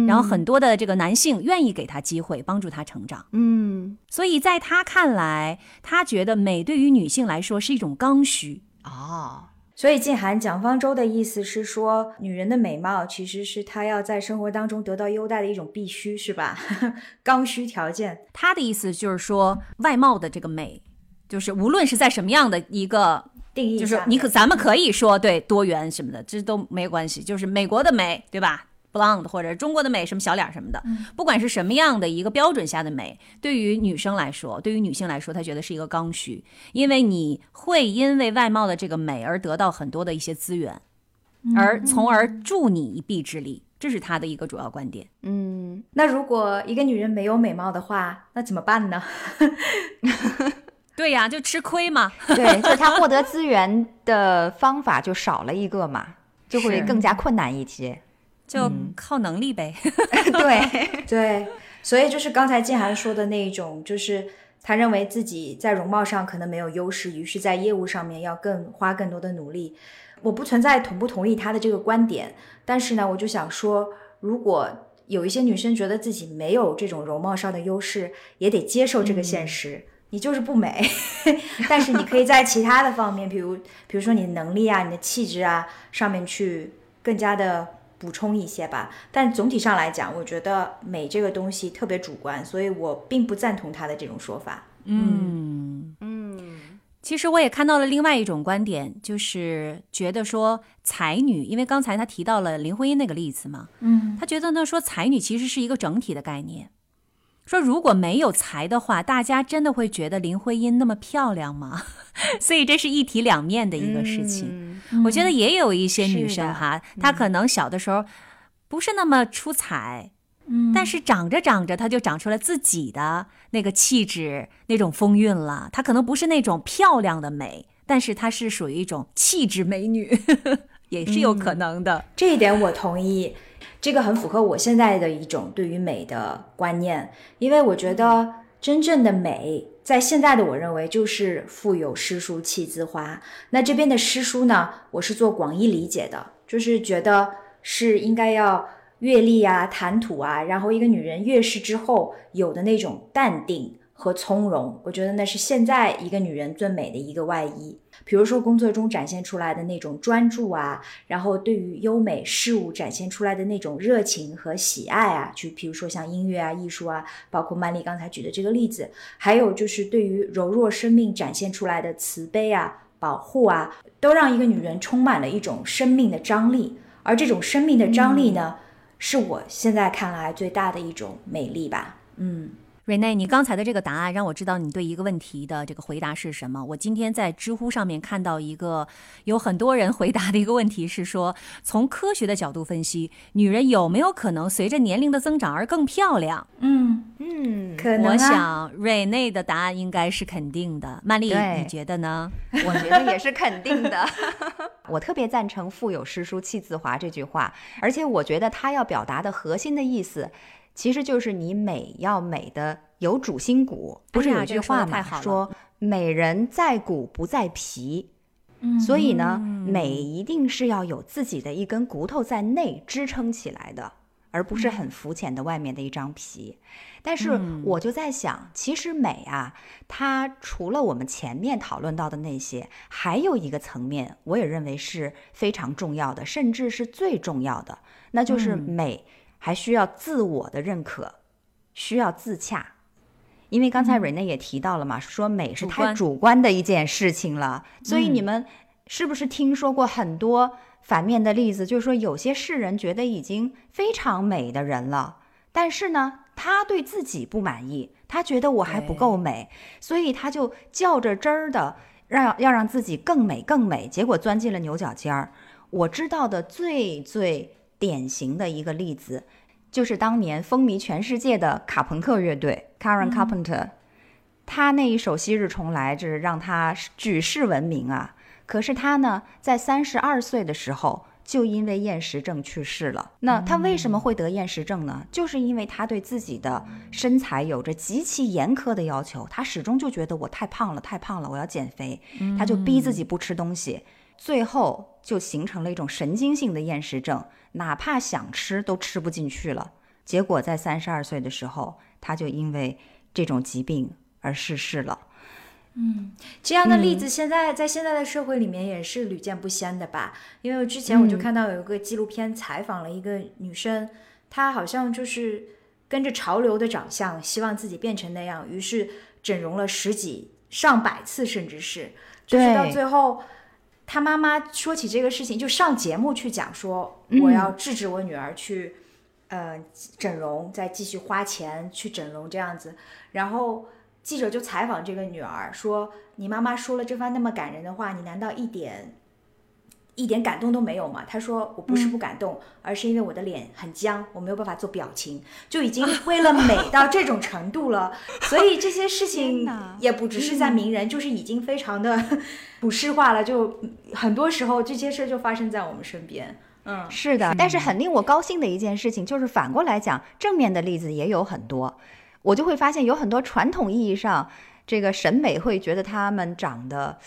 然后很多的这个男性愿意给他机会，帮助他成长。嗯，所以在他看来，他觉得美对于女性来说是一种刚需哦。所以，静涵蒋方舟的意思是说，女人的美貌其实是她要在生活当中得到优待的一种必须，是吧？<laughs> 刚需条件。他的意思就是说，外貌的这个美，就是无论是在什么样的一个定义，就是你可咱们可以说对多元什么的，这都没关系。就是美国的美，对吧？blonde 或者中国的美什么小脸什么的，不管是什么样的一个标准下的美，对于女生来说，对于女性来说，她觉得是一个刚需，因为你会因为外貌的这个美而得到很多的一些资源，而从而助你一臂之力，这是她的一个主要观点。嗯，那如果一个女人没有美貌的话，那怎么办呢？<laughs> <laughs> 对呀，就吃亏嘛。对，<laughs> 就是她获得资源的方法就少了一个嘛，就会更加困难一些。就靠能力呗，<laughs> 对对，所以就是刚才静涵说的那一种，就是他认为自己在容貌上可能没有优势，于是在业务上面要更花更多的努力。我不存在同不同意他的这个观点，但是呢，我就想说，如果有一些女生觉得自己没有这种容貌上的优势，也得接受这个现实，你就是不美，<laughs> 但是你可以在其他的方面，比如比如说你的能力啊、你的气质啊上面去更加的。补充一些吧，但总体上来讲，我觉得美这个东西特别主观，所以我并不赞同他的这种说法。嗯嗯，其实我也看到了另外一种观点，就是觉得说才女，因为刚才他提到了林徽因那个例子嘛，嗯，他觉得呢说才女其实是一个整体的概念。说如果没有才的话，大家真的会觉得林徽因那么漂亮吗？<laughs> 所以这是一体两面的一个事情。我觉得也有一些女生哈，她可能小的时候不是那么出彩，嗯，但是长着长着，她就长出了自己的那个气质、那种风韵了。她可能不是那种漂亮的美，但是她是属于一种气质美女，<laughs> 也是有可能的。这一点我同意。这个很符合我现在的一种对于美的观念，因为我觉得真正的美，在现在的我认为就是腹有诗书气自华。那这边的诗书呢，我是做广义理解的，就是觉得是应该要阅历啊、谈吐啊，然后一个女人阅世之后有的那种淡定和从容，我觉得那是现在一个女人最美的一个外衣。比如说工作中展现出来的那种专注啊，然后对于优美事物展现出来的那种热情和喜爱啊，就比如说像音乐啊、艺术啊，包括曼丽刚才举的这个例子，还有就是对于柔弱生命展现出来的慈悲啊、保护啊，都让一个女人充满了一种生命的张力。而这种生命的张力呢，是我现在看来最大的一种美丽吧。嗯。瑞内，你刚才的这个答案让我知道你对一个问题的这个回答是什么。我今天在知乎上面看到一个有很多人回答的一个问题是说，从科学的角度分析，女人有没有可能随着年龄的增长而更漂亮？嗯嗯，可能。我想瑞内的答案应该是肯定的。曼丽，你觉得呢？<laughs> 我觉得也是肯定的。<laughs> 我特别赞成“腹有诗书气自华”这句话，而且我觉得他要表达的核心的意思。其实就是你美要美的有主心骨，不是有句话吗？说美人在骨不在皮，所以呢，美一定是要有自己的一根骨头在内支撑起来的，而不是很肤浅的外面的一张皮。但是我就在想，其实美啊，它除了我们前面讨论到的那些，还有一个层面，我也认为是非常重要的，甚至是最重要的，那就是美。还需要自我的认可，需要自洽，因为刚才瑞内也提到了嘛，说美是太主观的一件事情了。所以你们是不是听说过很多反面的例子？就是说有些世人觉得已经非常美的人了，但是呢，他对自己不满意，他觉得我还不够美，所以他就较着真儿的让要让自己更美更美，结果钻进了牛角尖儿。我知道的最最。典型的一个例子，就是当年风靡全世界的卡朋克乐队 Karen Carpenter，他那一首《昔日重来》这让他举世闻名啊。可是他呢，在三十二岁的时候就因为厌食症去世了。那他为什么会得厌食症呢？就是因为他对自己的身材有着极其严苛的要求，他始终就觉得我太胖了，太胖了，我要减肥，他就逼自己不吃东西。最后就形成了一种神经性的厌食症，哪怕想吃都吃不进去了。结果在三十二岁的时候，他就因为这种疾病而逝世了。嗯，这样的例子现在在现在的社会里面也是屡见不鲜的吧？因为之前我就看到有一个纪录片采访了一个女生，她好像就是跟着潮流的长相，希望自己变成那样，于是整容了十几上百次，甚至是就是到最后。他妈妈说起这个事情，就上节目去讲说，我要制止我女儿去，呃，整容，再继续花钱去整容这样子。然后记者就采访这个女儿说：“你妈妈说了这番那么感人的话，你难道一点？”一点感动都没有嘛？他说我不是不感动，而是因为我的脸很僵，我没有办法做表情，就已经为了美 <laughs> 到这种程度了。所以这些事情也不只是在名人，就是已经非常的 <laughs> 普世化了。就很多时候这些事就发生在我们身边。嗯，是的。但是很令我高兴的一件事情，就是反过来讲，正面的例子也有很多。我就会发现有很多传统意义上这个审美会觉得他们长得。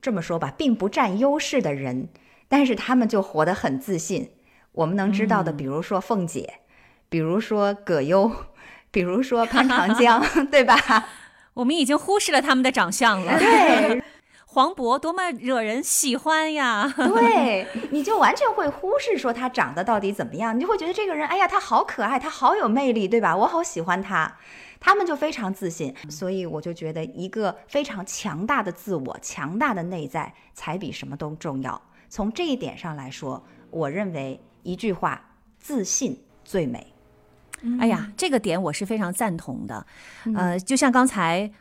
这么说吧，并不占优势的人，但是他们就活得很自信。我们能知道的，比如说凤姐，比如说葛优，比如说潘长江，<laughs> 对吧？我们已经忽视了他们的长相了。对，黄渤多么惹人喜欢呀！对，你就完全会忽视说他长得到底怎么样，你就会觉得这个人，哎呀，他好可爱，他好有魅力，对吧？我好喜欢他。他们就非常自信，所以我就觉得一个非常强大的自我、强大的内在，才比什么都重要。从这一点上来说，我认为一句话：自信最美。哎呀，这个点我是非常赞同的。呃，就像刚才。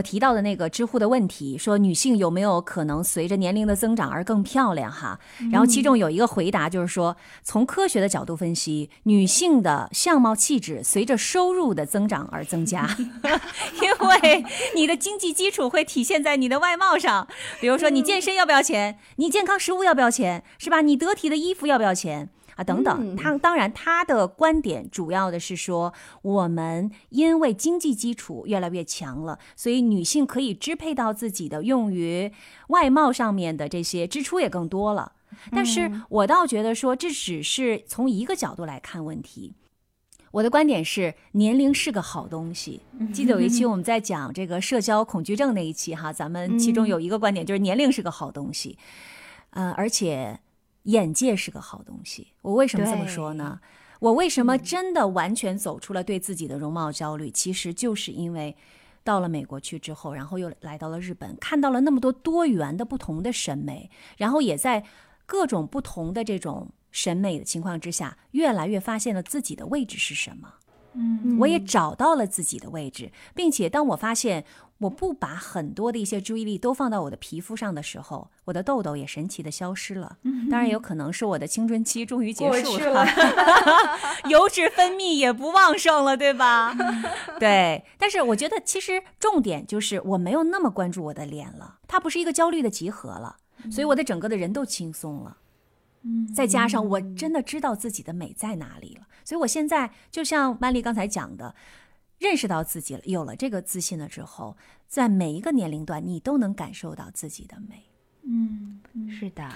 我提到的那个知乎的问题，说女性有没有可能随着年龄的增长而更漂亮？哈，然后其中有一个回答就是说，从科学的角度分析，女性的相貌气质随着收入的增长而增加，<laughs> 因为你的经济基础会体现在你的外貌上。比如说，你健身要不要钱？你健康食物要不要钱？是吧？你得体的衣服要不要钱？啊，等等，他当然他的观点主要的是说，我们因为经济基础越来越强了，所以女性可以支配到自己的用于外貌上面的这些支出也更多了。但是我倒觉得说，这只是从一个角度来看问题。我的观点是，年龄是个好东西。记得有一期我们在讲这个社交恐惧症那一期哈，咱们其中有一个观点就是年龄是个好东西，呃，而且眼界是个好东西。我为什么这么说呢？我为什么真的完全走出了对自己的容貌焦虑？其实就是因为到了美国去之后，然后又来到了日本，看到了那么多多元的不同的审美，然后也在各种不同的这种。审美的情况之下，越来越发现了自己的位置是什么。嗯，我也找到了自己的位置，并且当我发现我不把很多的一些注意力都放到我的皮肤上的时候，我的痘痘也神奇的消失了。当然，有可能是我的青春期终于结束了，<laughs> 油脂分泌也不旺盛了，对吧？对。但是我觉得，其实重点就是我没有那么关注我的脸了，它不是一个焦虑的集合了，所以我的整个的人都轻松了。再加上我真的知道自己的美在哪里了，所以我现在就像曼丽刚才讲的，认识到自己了，有了这个自信了之后，在每一个年龄段，你都能感受到自己的美。嗯，是的。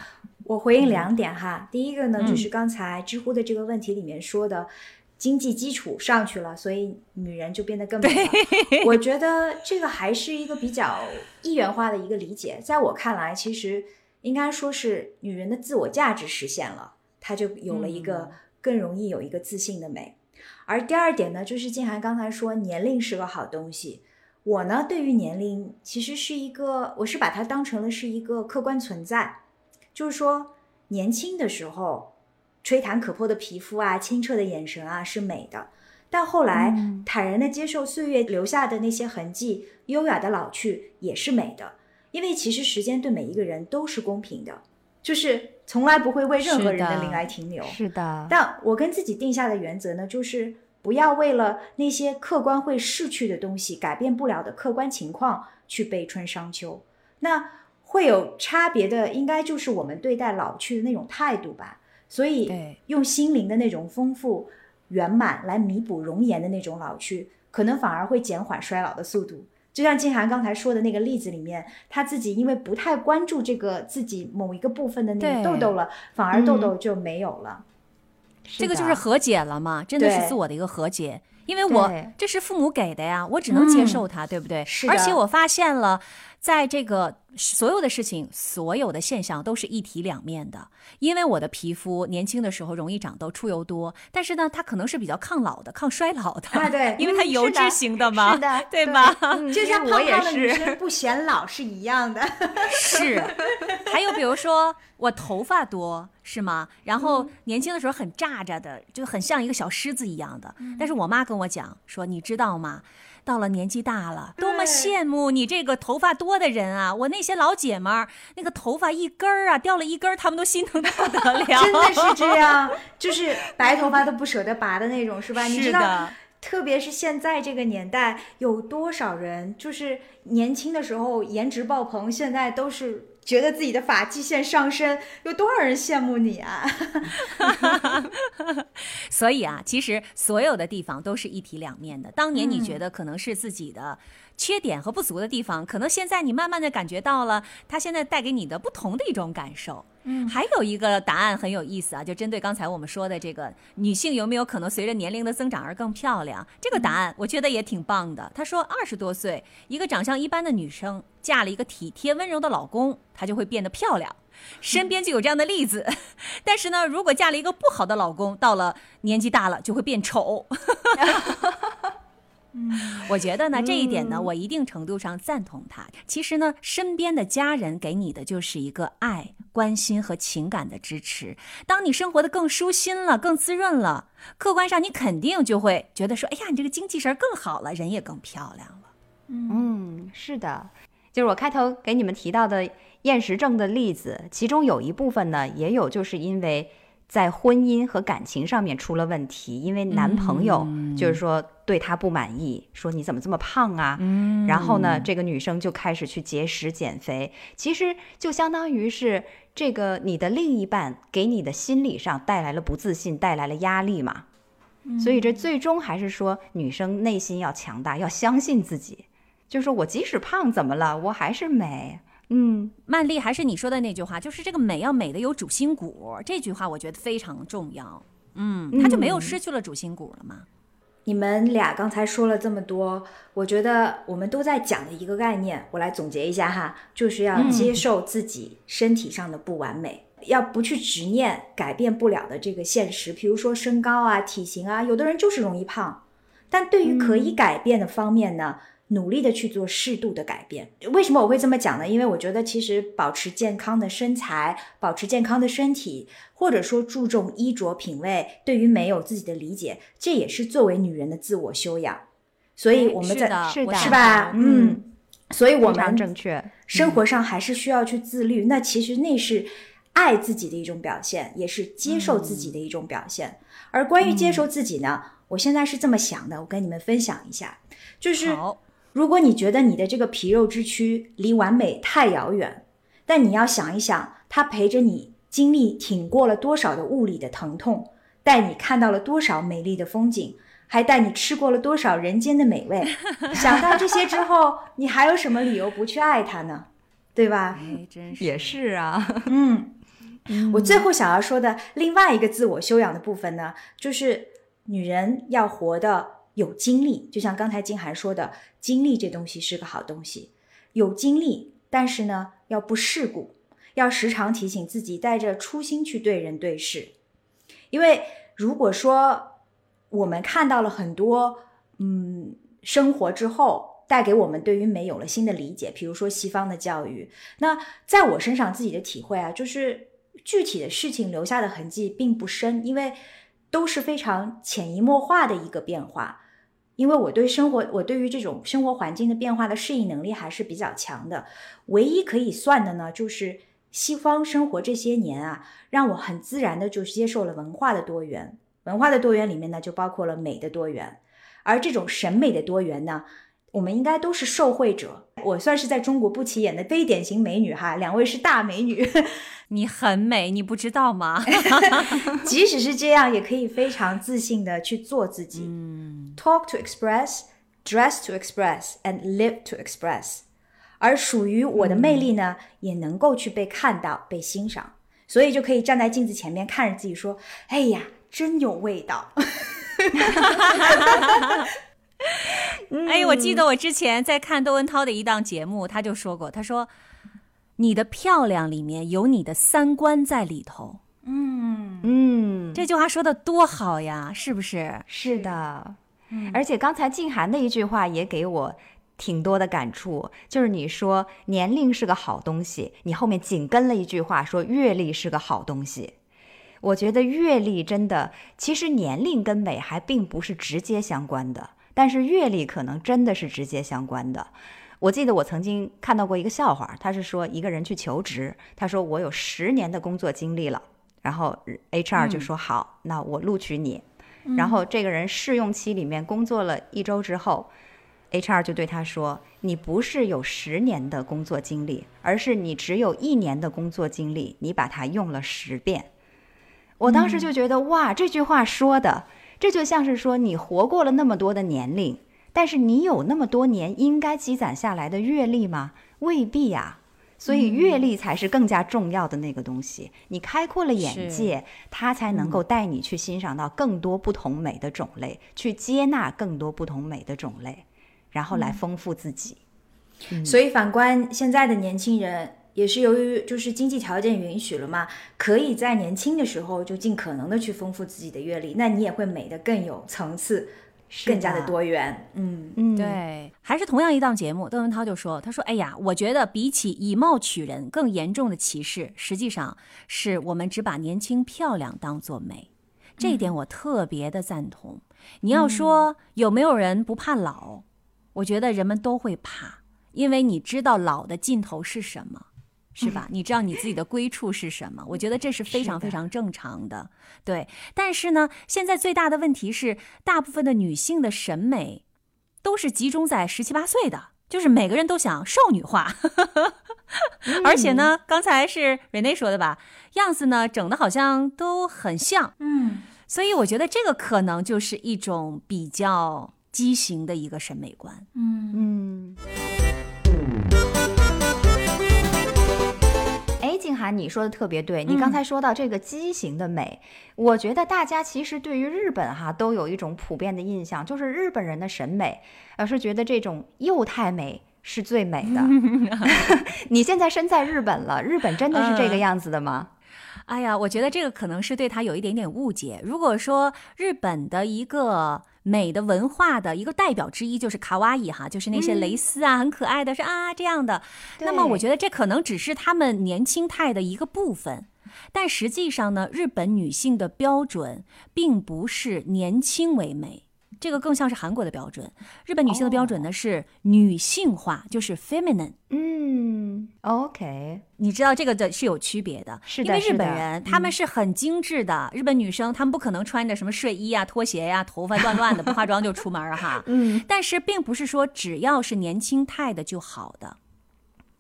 我回应两点哈，第一个呢，就是刚才知乎的这个问题里面说的，经济基础上去了，所以女人就变得更美了。我觉得这个还是一个比较一元化的一个理解，在我看来，其实。应该说是女人的自我价值实现了，她就有了一个更容易有一个自信的美。而第二点呢，就是静涵刚才说年龄是个好东西，我呢对于年龄其实是一个，我是把它当成了是一个客观存在，就是说年轻的时候吹弹可破的皮肤啊，清澈的眼神啊是美的，但后来坦然的接受岁月留下的那些痕迹，优雅的老去也是美的。因为其实时间对每一个人都是公平的，就是从来不会为任何人的零来停留。是的。但我跟自己定下的原则呢，就是不要为了那些客观会逝去的东西、改变不了的客观情况去悲春伤秋。那会有差别的，应该就是我们对待老去的那种态度吧。所以，用心灵的那种丰富圆满来弥补容颜的那种老去，可能反而会减缓衰老的速度。就像静涵刚才说的那个例子里面，他自己因为不太关注这个自己某一个部分的那个痘痘了，反而痘痘就没有了。这个就是和解了嘛？真的是自我的一个和解，因为我这是父母给的呀，我只能接受它，对不对？而且我发现了，在这个。所有的事情，所有的现象都是一体两面的。因为我的皮肤年轻的时候容易长痘、出油多，但是呢，它可能是比比较抗老的、抗衰老的。啊，对，因为它油脂型的嘛，是的，对吧？<laughs> 就像胖胖的女生不显老是一样的。<laughs> <laughs> 是。还有比如说我头发多，是吗？然后年轻的时候很炸炸的，就很像一个小狮子一样的。但是我妈跟我讲说，你知道吗？到了年纪大了，多么羡慕你这个头发多的人啊！我那些老姐们儿，那个头发一根儿啊掉了一根儿，他们都心疼的不得了。<laughs> 真的是这样，<laughs> 就是白头发都不舍得拔的那种，是吧？你知道，特别是现在这个年代，有多少人就是年轻的时候颜值爆棚，现在都是。觉得自己的发际线上升，有多少人羡慕你啊？<laughs> 所以啊，其实所有的地方都是一体两面的。当年你觉得可能是自己的。缺点和不足的地方，可能现在你慢慢的感觉到了，它现在带给你的不同的一种感受。嗯，还有一个答案很有意思啊，就针对刚才我们说的这个女性有没有可能随着年龄的增长而更漂亮？这个答案我觉得也挺棒的。他说，二十多岁一个长相一般的女生嫁了一个体贴温柔的老公，她就会变得漂亮。身边就有这样的例子。<laughs> 但是呢，如果嫁了一个不好的老公，到了年纪大了就会变丑。<laughs> 嗯，我觉得呢，这一点呢，我一定程度上赞同他。其实呢，身边的家人给你的就是一个爱、关心和情感的支持。当你生活的更舒心了、更滋润了，客观上你肯定就会觉得说，哎呀，你这个精气神更好了，人也更漂亮了。嗯，是的，就是我开头给你们提到的厌食症的例子，其中有一部分呢，也有就是因为。在婚姻和感情上面出了问题，因为男朋友就是说对她不满意，说你怎么这么胖啊？然后呢，这个女生就开始去节食减肥，其实就相当于是这个你的另一半给你的心理上带来了不自信，带来了压力嘛。所以这最终还是说女生内心要强大，要相信自己，就是说我即使胖怎么了，我还是美。嗯，曼丽还是你说的那句话，就是这个美要美的有主心骨，这句话我觉得非常重要。嗯，他就没有失去了主心骨了吗？你们俩刚才说了这么多，我觉得我们都在讲的一个概念，我来总结一下哈，就是要接受自己身体上的不完美，要不去执念改变不了的这个现实，比如说身高啊、体型啊，有的人就是容易胖，但对于可以改变的方面呢？努力的去做适度的改变。为什么我会这么讲呢？因为我觉得其实保持健康的身材，保持健康的身体，或者说注重衣着品味，对于美有自己的理解，这也是作为女人的自我修养。所以我们在是的，是吧？嗯，所以我们正确生活上还是需要去自律。那其实那是爱自己的一种表现，也是接受自己的一种表现。而关于接受自己呢，我现在是这么想的，我跟你们分享一下，就是。如果你觉得你的这个皮肉之躯离完美太遥远，但你要想一想，它陪着你经历挺过了多少的物理的疼痛，带你看到了多少美丽的风景，还带你吃过了多少人间的美味。<laughs> 想到这些之后，你还有什么理由不去爱它呢？对吧？哎，真是也是啊。<laughs> 嗯，我最后想要说的另外一个自我修养的部分呢，就是女人要活的。有精力，就像刚才金涵说的，精力这东西是个好东西。有精力，但是呢，要不世故，要时常提醒自己，带着初心去对人对事。因为如果说我们看到了很多，嗯，生活之后带给我们对于美有了新的理解，比如说西方的教育，那在我身上自己的体会啊，就是具体的事情留下的痕迹并不深，因为都是非常潜移默化的一个变化。因为我对生活，我对于这种生活环境的变化的适应能力还是比较强的。唯一可以算的呢，就是西方生活这些年啊，让我很自然的就接受了文化的多元。文化的多元里面呢，就包括了美的多元。而这种审美的多元呢，我们应该都是受惠者。我算是在中国不起眼的非典型美女哈，两位是大美女。<laughs> 你很美，你不知道吗？<laughs> 即使是这样，也可以非常自信的去做自己。Talk to express, dress to express, and live to express。而属于我的魅力呢，也能够去被看到、被欣赏，所以就可以站在镜子前面看着自己说：“哎呀，真有味道。” <laughs> 哎，我记得我之前在看窦文涛的一档节目，他就说过，他说。你的漂亮里面有你的三观在里头，嗯嗯，这句话说的多好呀，是不是？是的，而且刚才静涵的一句话也给我挺多的感触，就是你说年龄是个好东西，你后面紧跟了一句话说阅历是个好东西。我觉得阅历真的，其实年龄跟美还并不是直接相关的，但是阅历可能真的是直接相关的。我记得我曾经看到过一个笑话，他是说一个人去求职，他说我有十年的工作经历了，然后 HR 就说好，那我录取你。然后这个人试用期里面工作了一周之后，HR 就对他说，你不是有十年的工作经历，而是你只有一年的工作经历，你把它用了十遍。我当时就觉得哇，这句话说的，这就像是说你活过了那么多的年龄。但是你有那么多年应该积攒下来的阅历吗？未必呀。所以阅历才是更加重要的那个东西。你开阔了眼界，它才能够带你去欣赏到更多不同美的种类，去接纳更多不同美的种类，然后来丰富自己。所以反观现在的年轻人，也是由于就是经济条件允许了嘛，可以在年轻的时候就尽可能的去丰富自己的阅历，那你也会美的更有层次。更加的多元，嗯嗯，对，还是同样一档节目，邓文涛就说：“他说，哎呀，我觉得比起以貌取人，更严重的歧视，实际上是我们只把年轻漂亮当做美。这一点我特别的赞同。你要说有没有人不怕老？我觉得人们都会怕，因为你知道老的尽头是什么。”是吧？你知道你自己的归处是什么？我觉得这是非常非常正常的，对。但是呢，现在最大的问题是，大部分的女性的审美都是集中在十七八岁的，就是每个人都想少女化，<laughs> 而且呢，刚才是瑞内说的吧，样子呢整的好像都很像，嗯。所以我觉得这个可能就是一种比较畸形的一个审美观，嗯嗯。涵，你说的特别对。你刚才说到这个畸形的美，我觉得大家其实对于日本哈都有一种普遍的印象，就是日本人的审美，而是觉得这种幼态美是最美的。<laughs> 你现在身在日本了，日本真的是这个样子的吗？哎呀，我觉得这个可能是对他有一点点误解。如果说日本的一个美的文化的一个代表之一就是卡哇伊哈，就是那些蕾丝啊，很可爱的是啊这样的，那么我觉得这可能只是他们年轻态的一个部分。但实际上呢，日本女性的标准并不是年轻为美。这个更像是韩国的标准，日本女性的标准呢是女性化，就是 feminine。嗯，OK，你知道这个的是有区别的，是的，因为日本人他们是很精致的，日本女生她们不可能穿着什么睡衣啊、拖鞋呀、头发乱乱的，不化妆就出门哈。<laughs> 嗯，但是并不是说只要是年轻态的就好的。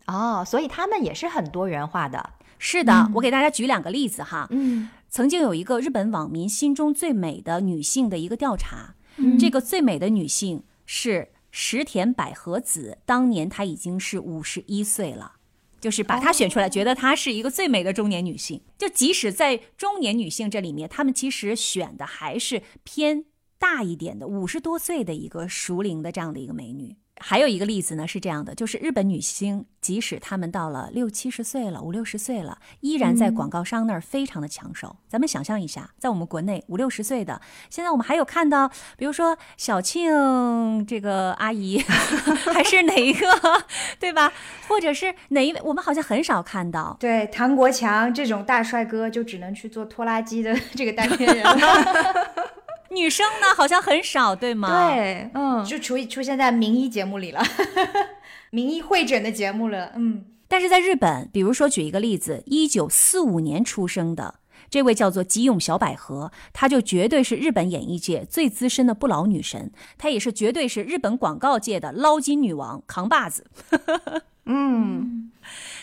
哦，所以他们也是很多元化的。是的，我给大家举两个例子哈。嗯，曾经有一个日本网民心中最美的女性的一个调查。这个最美的女性是石田百合子，当年她已经是五十一岁了，就是把她选出来，觉得她是一个最美的中年女性。就即使在中年女性这里面，她们其实选的还是偏大一点的，五十多岁的一个熟龄的这样的一个美女。还有一个例子呢，是这样的，就是日本女星，即使她们到了六七十岁了，五六十岁了，依然在广告商那儿非常的抢手。咱们想象一下，在我们国内五六十岁的，现在我们还有看到，比如说小庆这个阿姨，<laughs> 还是哪一个，<laughs> 对吧？或者是哪一位，我们好像很少看到。对，唐国强这种大帅哥，就只能去做拖拉机的这个代言人了。<laughs> 女生呢，好像很少，对吗？对，嗯，就出出现在名医节目里了，<laughs> 名医会诊的节目了，嗯。但是在日本，比如说举一个例子，一九四五年出生的这位叫做吉永小百合，她就绝对是日本演艺界最资深的不老女神，她也是绝对是日本广告界的捞金女王、扛把子。嗯。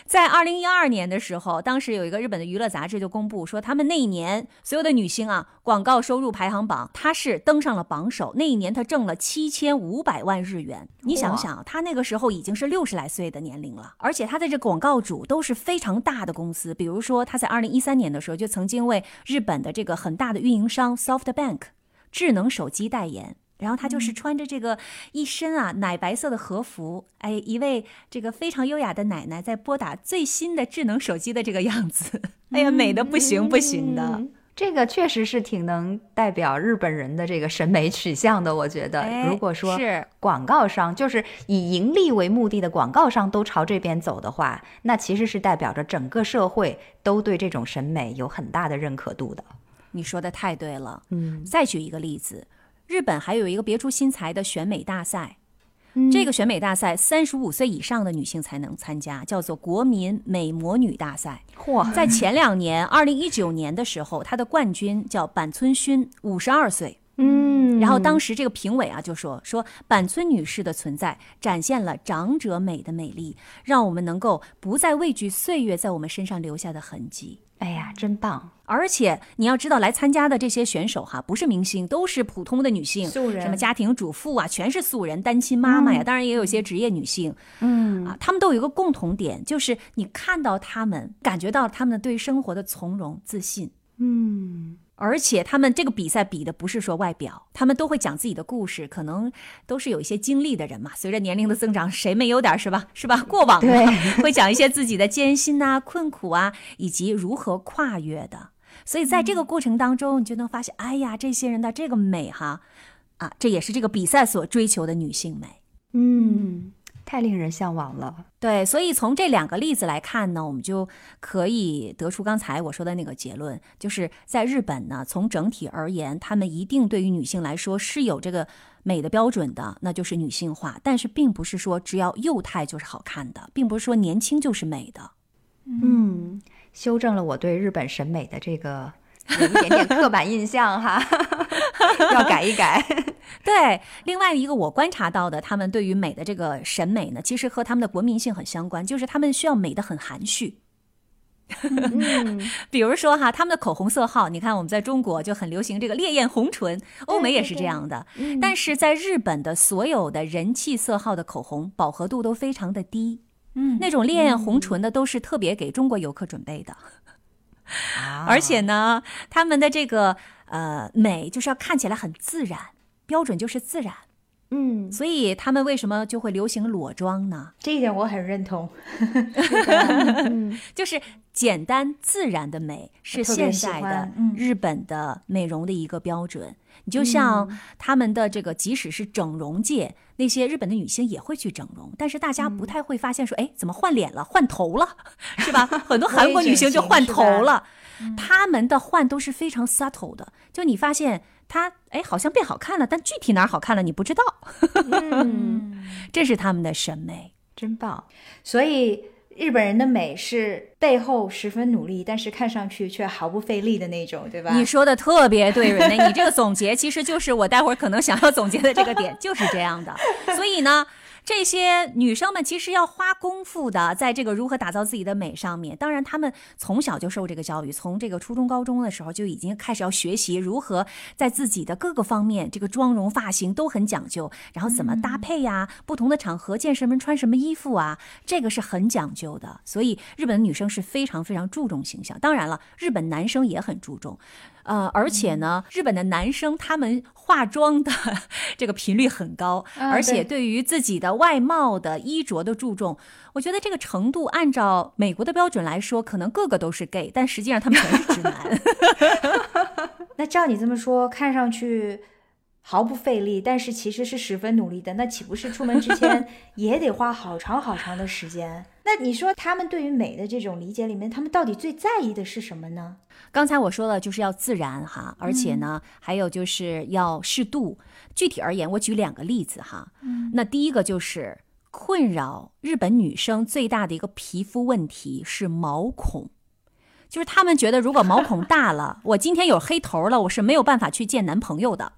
在二零一二年的时候，当时有一个日本的娱乐杂志就公布说，他们那一年所有的女星啊，广告收入排行榜，她是登上了榜首。那一年她挣了七千五百万日元。你想想，她那个时候已经是六十来岁的年龄了，而且她的这广告主都是非常大的公司，比如说她在二零一三年的时候就曾经为日本的这个很大的运营商 SoftBank 智能手机代言。然后她就是穿着这个一身啊奶白色的和服，哎，一位这个非常优雅的奶奶在拨打最新的智能手机的这个样子，<laughs> 哎呀，美的不行不行的。这个确实是挺能代表日本人的这个审美取向的，我觉得。如果说是广告商，就是以盈利为目的的广告商都朝这边走的话，那其实是代表着整个社会都对这种审美有很大的认可度的。你说的太对了。嗯，再举一个例子。日本还有一个别出心裁的选美大赛，这个选美大赛三十五岁以上的女性才能参加，叫做国民美魔女大赛。嚯！在前两年，二零一九年的时候，她的冠军叫板村薰，五十二岁。嗯，然后当时这个评委啊就说说板村女士的存在展现了长者美的美丽，让我们能够不再畏惧岁月在我们身上留下的痕迹。哎呀，真棒！而且你要知道，来参加的这些选手哈，不是明星，都是普通的女性，素人，什么家庭主妇啊，全是素人，单亲妈妈呀，当然也有些职业女性。嗯啊，她们都有一个共同点，就是你看到她们，感觉到她们对生活的从容、自信。嗯。而且他们这个比赛比的不是说外表，他们都会讲自己的故事，可能都是有一些经历的人嘛。随着年龄的增长，谁没有点是吧？是吧？过往对，会讲一些自己的艰辛呐、困苦啊，以及如何跨越的。所以在这个过程当中，你就能发现，哎呀，这些人的这个美哈，啊，这也是这个比赛所追求的女性美。嗯。太令人向往了，对，所以从这两个例子来看呢，我们就可以得出刚才我说的那个结论，就是在日本呢，从整体而言，他们一定对于女性来说是有这个美的标准的，那就是女性化。但是并不是说只要幼态就是好看的，并不是说年轻就是美的。嗯，修正了我对日本审美的这个 <laughs> 有一点点刻板印象哈，<laughs> 要改一改。<laughs> 对，另外一个我观察到的，他们对于美的这个审美呢，其实和他们的国民性很相关，就是他们需要美的很含蓄。比如说哈，他们的口红色号，你看我们在中国就很流行这个烈焰红唇，欧美也是这样的。但是在日本的所有的人气色号的口红，饱和度都非常的低。嗯，那种烈焰红唇的都是特别给中国游客准备的。<laughs> 而且呢，他们的这个呃美就是要看起来很自然，标准就是自然。嗯，所以他们为什么就会流行裸妆呢？这一点我很认同。<laughs> 就是简单自然的美是现在的日本的美容的一个标准。你就像他们的这个，即使是整容界，那些日本的女星也会去整容，但是大家不太会发现说，哎，怎么换脸了，换头了，是吧？<laughs> 很多韩国女星就换头了，他们的换都是非常 subtle 的，就你发现。他哎，好像变好看了，但具体哪儿好看了你不知道。嗯，<laughs> <laughs> 这是他们的审美，真棒。所以日本人的美是背后十分努力，但是看上去却毫不费力的那种，对吧？你说的特别对，瑞内，你这个总结其实就是我待会儿可能想要总结的这个点，<laughs> 就是这样的。所以呢。这些女生们其实要花功夫的，在这个如何打造自己的美上面。当然，她们从小就受这个教育，从这个初中、高中的时候就已经开始要学习如何在自己的各个方面，这个妆容、发型都很讲究，然后怎么搭配呀？不同的场合见什么穿什么衣服啊？这个是很讲究的。所以，日本的女生是非常非常注重形象。当然了，日本男生也很注重。呃，而且呢，日本的男生他们化妆的 <laughs> 这个频率很高，而且对于自己的外貌的衣着的注重，我觉得这个程度按照美国的标准来说，可能个个都是 gay，但实际上他们全是直男。<laughs> 那照你这么说，看上去。毫不费力，但是其实是十分努力的。那岂不是出门之前也得花好长好长的时间？<laughs> 那你说他们对于美的这种理解里面，他们到底最在意的是什么呢？刚才我说了，就是要自然哈，而且呢，还有就是要适度。具体而言，我举两个例子哈。嗯，那第一个就是困扰日本女生最大的一个皮肤问题是毛孔。就是他们觉得，如果毛孔大了，<laughs> 我今天有黑头了，我是没有办法去见男朋友的。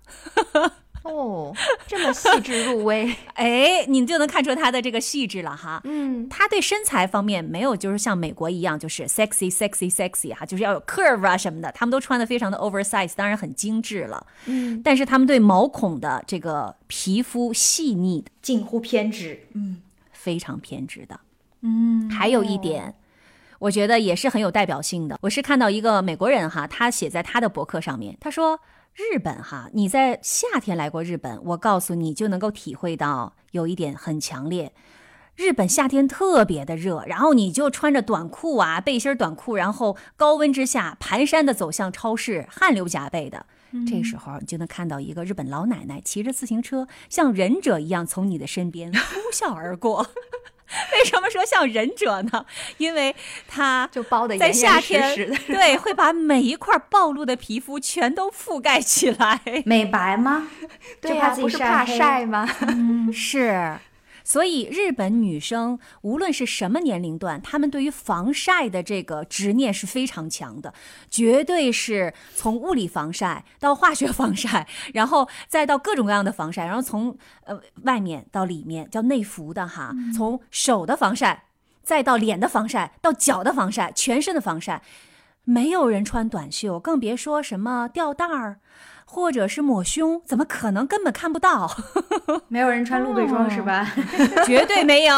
<laughs> <laughs> 哦，这么细致入微，<laughs> 哎，你就能看出他的这个细致了哈。嗯，他对身材方面没有，就是像美国一样，就是 sexy sexy sexy 哈，就是要有 curve 啊什么的，他们都穿的非常的 oversize，当然很精致了。嗯，但是他们对毛孔的这个皮肤细腻，近乎偏执，嗯，非常偏执的。嗯，还有一点。我觉得也是很有代表性的。我是看到一个美国人哈，他写在他的博客上面，他说：“日本哈，你在夏天来过日本，我告诉你就能够体会到有一点很强烈。日本夏天特别的热，然后你就穿着短裤啊、背心短裤，然后高温之下蹒跚的走向超市，汗流浃背的。这时候你就能看到一个日本老奶奶骑着自行车，像忍者一样从你的身边呼啸而过。” <laughs> 为什么说像忍者呢？因为它就包的在夏天，对，会把每一块暴露的皮肤全都覆盖起来，美白吗？对呀，不是怕晒吗？嗯，<laughs> 是。所以，日本女生无论是什么年龄段，她们对于防晒的这个执念是非常强的，绝对是从物理防晒到化学防晒，然后再到各种各样的防晒，然后从呃外面到里面叫内服的哈，从手的防晒，再到脸的防晒，到脚的防晒，全身的防晒，没有人穿短袖，更别说什么吊带儿。或者是抹胸，怎么可能根本看不到？<laughs> 没有人穿露背装是吧？绝对没有。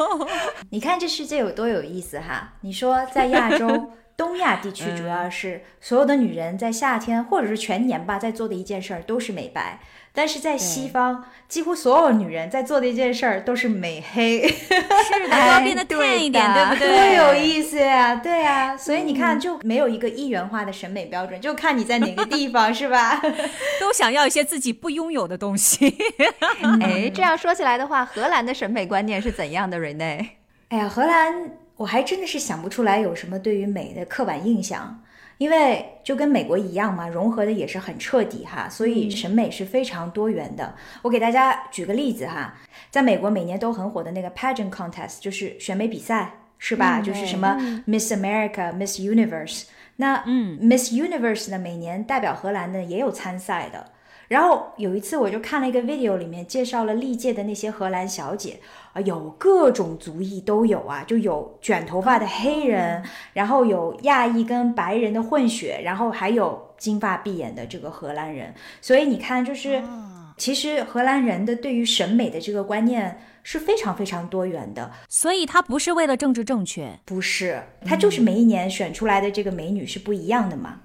<laughs> 你看这世界有多有意思哈！你说在亚洲。东亚地区 <laughs> 主要是所有的女人在夏天或者是全年吧，在做的一件事儿都是美白，但是在西方，几乎所有女人在做的一件事儿都是美黑，<laughs> 是的，要变得淡一点，对不对？多有意思呀！对呀，所以你看，就没有一个一元化的审美标准，就看你在哪个地方，是吧？<laughs> 都想要一些自己不拥有的东西。哎，<laughs> 这样说起来的话，荷兰的审美观念是怎样的，Rene？哎呀，荷兰。我还真的是想不出来有什么对于美的刻板印象，因为就跟美国一样嘛，融合的也是很彻底哈，所以审美是非常多元的。我给大家举个例子哈，在美国每年都很火的那个 pageant contest，就是选美比赛，是吧？就是什么 Miss America、Miss Universe，那嗯，Miss Universe 呢，每年代表荷兰的也有参赛的。然后有一次我就看了一个 video，里面介绍了历届的那些荷兰小姐啊。有各种族裔都有啊，就有卷头发的黑人，然后有亚裔跟白人的混血，然后还有金发碧眼的这个荷兰人。所以你看，就是其实荷兰人的对于审美的这个观念是非常非常多元的，所以他不是为了政治正确，不是，他就是每一年选出来的这个美女是不一样的嘛。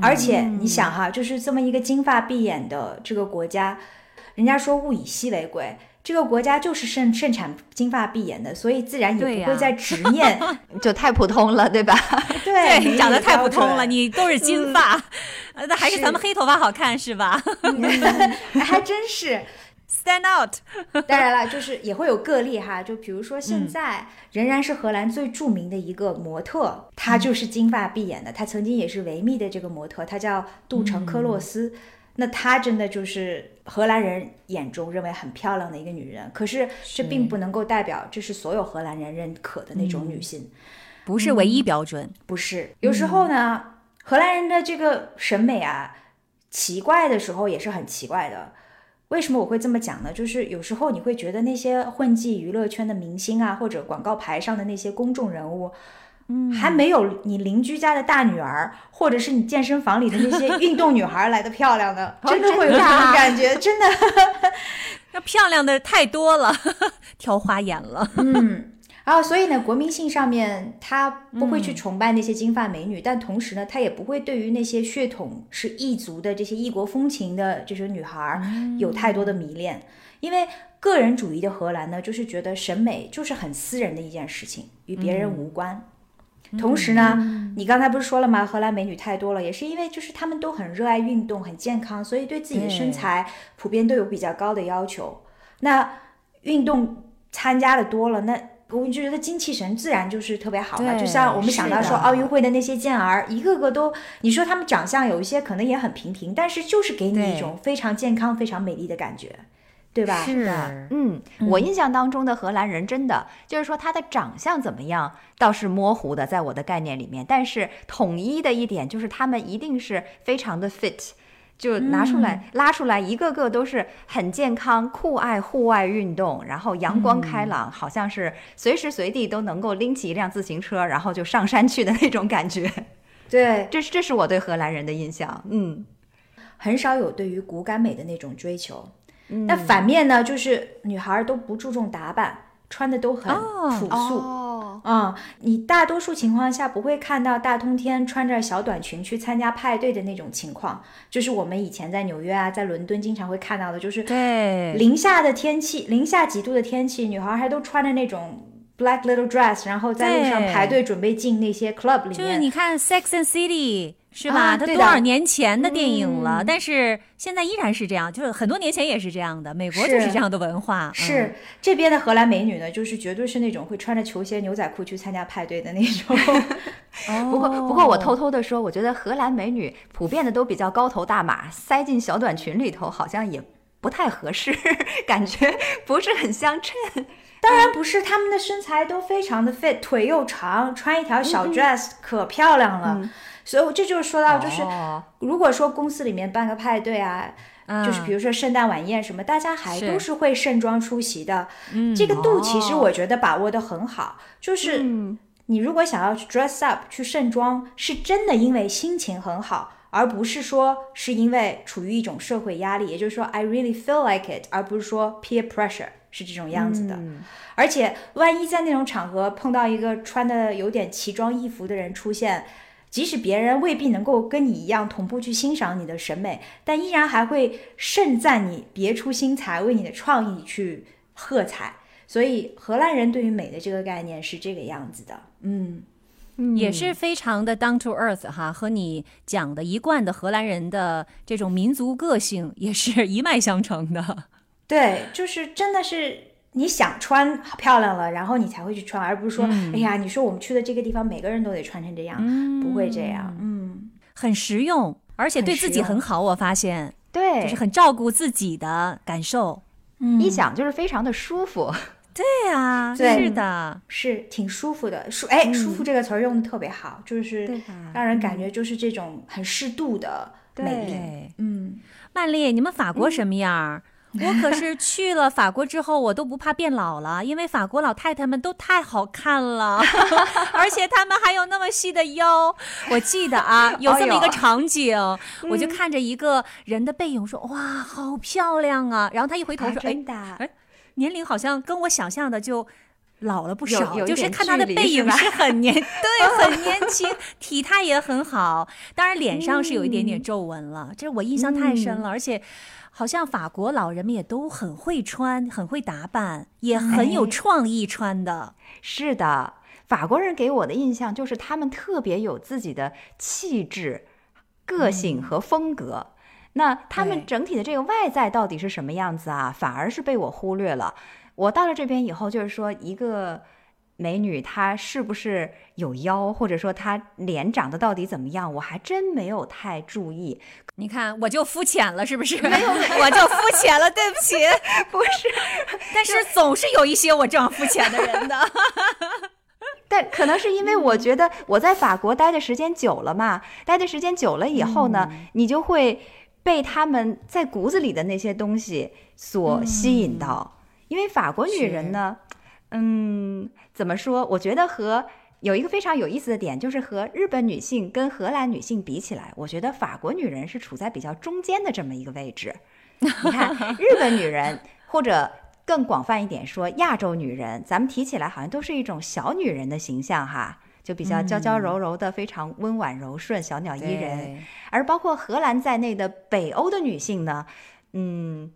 而且你想哈，就是这么一个金发碧眼的这个国家，人家说物以稀为贵，这个国家就是盛盛产金发碧眼的，所以自然也不会再执念，<laughs> 就太普通了，对吧？<laughs> 对，长得太普通了，你都是金发，<laughs> 那还是咱们黑头发好看是吧？还真是。Stand out，<laughs> 当然了，就是也会有个例哈，就比如说现在仍然是荷兰最著名的一个模特，她就是金发碧眼的，她曾经也是维密的这个模特，她叫杜城科洛斯。那她真的就是荷兰人眼中认为很漂亮的一个女人，可是这并不能够代表这是所有荷兰人认可的那种女性，不是唯一标准，不是。有时候呢，荷兰人的这个审美啊，奇怪的时候也是很奇怪的。为什么我会这么讲呢？就是有时候你会觉得那些混迹娱乐圈的明星啊，或者广告牌上的那些公众人物，嗯，还没有你邻居家的大女儿，或者是你健身房里的那些运动女孩来的漂亮的，<laughs> 真的会有这种感觉，真的，<laughs> 那漂亮的太多了，<laughs> 挑花眼了，嗯。然后，所以呢，国民性上面他不会去崇拜那些金发美女，但同时呢，他也不会对于那些血统是异族的这些异国风情的这些女孩有太多的迷恋，因为个人主义的荷兰呢，就是觉得审美就是很私人的一件事情，与别人无关。同时呢，你刚才不是说了吗？荷兰美女太多了，也是因为就是她们都很热爱运动，很健康，所以对自己的身材普遍都有比较高的要求。那运动参加的多了，那我就觉得精气神自然就是特别好嘛，就像我们想到说奥运会的那些健儿，一个个都，你说他们长相有一些可能也很平平，但是就是给你一种非常健康、非常美丽的感觉，对吧？是的，嗯，我印象当中的荷兰人真的就是说他的长相怎么样倒是模糊的，在我的概念里面，但是统一的一点就是他们一定是非常的 fit。就拿出来拉出来，一个个都是很健康、酷爱户外运动，然后阳光开朗，好像是随时随地都能够拎起一辆自行车，然后就上山去的那种感觉。对，<laughs> 这是这是我对荷兰人的印象。嗯，很少有对于骨感美的那种追求。那反面呢，就是女孩都不注重打扮，穿的都很朴素。嗯，你大多数情况下不会看到大冬天穿着小短裙去参加派对的那种情况，就是我们以前在纽约啊，在伦敦经常会看到的，就是对零下的天气，零下几度的天气，女孩还都穿着那种 black little dress，然后在路上排队准备进那些 club 里面。就是你看 Sex and City。是吧？它多少年前的电影了，但是现在依然是这样，就是很多年前也是这样的。美国就是这样的文化。是这边的荷兰美女呢，就是绝对是那种会穿着球鞋、牛仔裤去参加派对的那种。<laughs> 不过，不过我偷偷的说，我觉得荷兰美女普遍的都比较高头大马，塞进小短裙里头好像也不太合适，<laughs> 感觉不是很相称。当然不是，她们的身材都非常的 fit，腿又长，穿一条小 dress 可漂亮了。所以这就是说到，就是如果说公司里面办个派对啊，就是比如说圣诞晚宴什么，大家还都是会盛装出席的。这个度其实我觉得把握的很好。就是你如果想要去 dress up 去盛装，是真的因为心情很好，而不是说是因为处于一种社会压力。也就是说，I really feel like it，而不是说 peer pressure 是这种样子的。而且万一在那种场合碰到一个穿的有点奇装异服的人出现。即使别人未必能够跟你一样同步去欣赏你的审美，但依然还会盛赞你别出心裁，为你的创意去喝彩。所以荷兰人对于美的这个概念是这个样子的，嗯，也是非常的 down to earth 哈，和你讲的一贯的荷兰人的这种民族个性也是一脉相承的。对，就是真的是。你想穿漂亮了，然后你才会去穿，而不是说，哎呀，你说我们去的这个地方，每个人都得穿成这样，不会这样，嗯，很实用，而且对自己很好。我发现，对，就是很照顾自己的感受，嗯。一想就是非常的舒服。<laughs> 对啊，是的，是挺舒服的，舒哎，舒服这个词儿用的特别好，就是让人感觉就是这种很适度的美丽。嗯，曼丽，你们法国什么样？我可是去了法国之后，我都不怕变老了，因为法国老太太们都太好看了，<laughs> 而且她们还有那么细的腰。我记得啊，有这么一个场景，我就看着一个人的背影，说：“哇，好漂亮啊！”然后她一回头说：“哎，哎，年龄好像跟我想象的就。”老了不少，就是看他的背影是很年，<laughs> 对，很年轻，体态也很好。当然脸上是有一点点皱纹了，这我印象太深了。而且，好像法国老人们也都很会穿，很会打扮，也很有创意穿的。是的，法国人给我的印象就是他们特别有自己的气质、个性和风格。那他们整体的这个外在到底是什么样子啊？反而是被我忽略了。我到了这边以后，就是说一个美女她是不是有腰，或者说她脸长得到底怎么样，我还真没有太注意。你看，我就肤浅了，是不是？没有，我就肤浅了，对不起。<laughs> 不是，但是总是有一些我这样肤浅的人的。<laughs> 但可能是因为我觉得我在法国待的时间久了嘛，待的时间久了以后呢，你就会被他们在骨子里的那些东西所吸引到。因为法国女人呢，嗯，怎么说？我觉得和有一个非常有意思的点，就是和日本女性跟荷兰女性比起来，我觉得法国女人是处在比较中间的这么一个位置。你看，<laughs> 日本女人或者更广泛一点说，亚洲女人，咱们提起来好像都是一种小女人的形象哈，就比较娇娇柔柔的，非常温婉柔顺，小鸟依人。而包括荷兰在内的北欧的女性呢，嗯。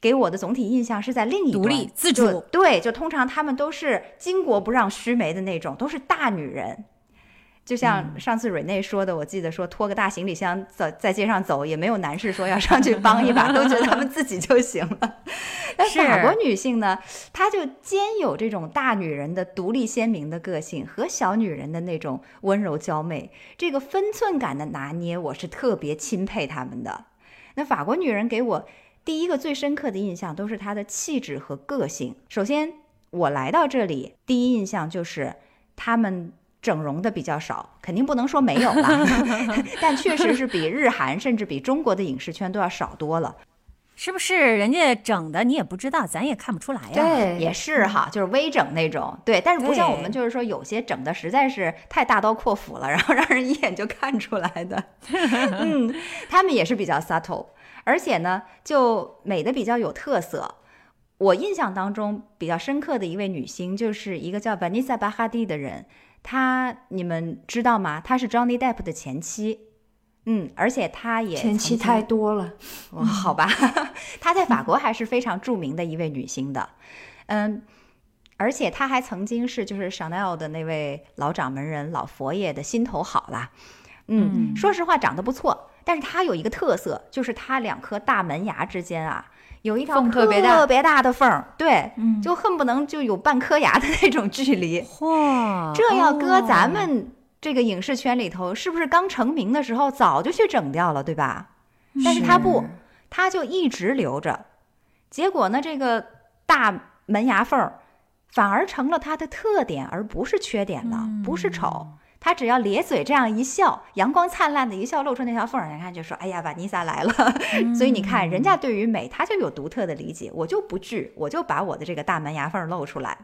给我的总体印象是在另一独立自主，对，就通常他们都是巾帼不让须眉的那种，都是大女人。就像上次瑞内说的，我记得说拖个大行李箱走在街上走，也没有男士说要上去帮一把，都觉得他们自己就行了。<laughs> 但法国女性呢，她就兼有这种大女人的独立鲜明的个性和小女人的那种温柔娇媚，这个分寸感的拿捏，我是特别钦佩他们的。那法国女人给我。第一个最深刻的印象都是他的气质和个性。首先，我来到这里，第一印象就是他们整容的比较少，肯定不能说没有吧，<laughs> <laughs> 但确实是比日韩甚至比中国的影视圈都要少多了，是不是？人家整的你也不知道，咱也看不出来呀。对，也是哈，就是微整那种。对，但是不像我们，就是说有些整的实在是太大刀阔斧了，然后让人一眼就看出来的。<laughs> 嗯，他们也是比较 subtle。而且呢，就美的比较有特色。我印象当中比较深刻的一位女星，就是一个叫 Vanessa 巴哈蒂的人。她你们知道吗？她是 Johnny Depp 的前妻。嗯，而且她也前妻太多了。哦，好吧，<laughs> 她在法国还是非常著名的一位女星的。嗯，而且她还曾经是就是 Chanel 的那位老掌门人老佛爷的心头好啦。嗯，说实话，长得不错。但是它有一个特色，就是它两颗大门牙之间啊，有一条特别特别大的缝，对，就恨不能就有半颗牙的那种距离。嚯，这要搁咱们这个影视圈里头，是不是刚成名的时候早就去整掉了，对吧？但是它不，它就一直留着。结果呢，这个大门牙缝儿反而成了它的特点，而不是缺点了，不是丑。他只要咧嘴这样一笑，阳光灿烂的一笑，露出那条缝儿，人看就说：“哎呀，瓦妮莎来了。<laughs> ”所以你看，人家对于美，他就有独特的理解。我就不惧，我就把我的这个大门牙缝露出来。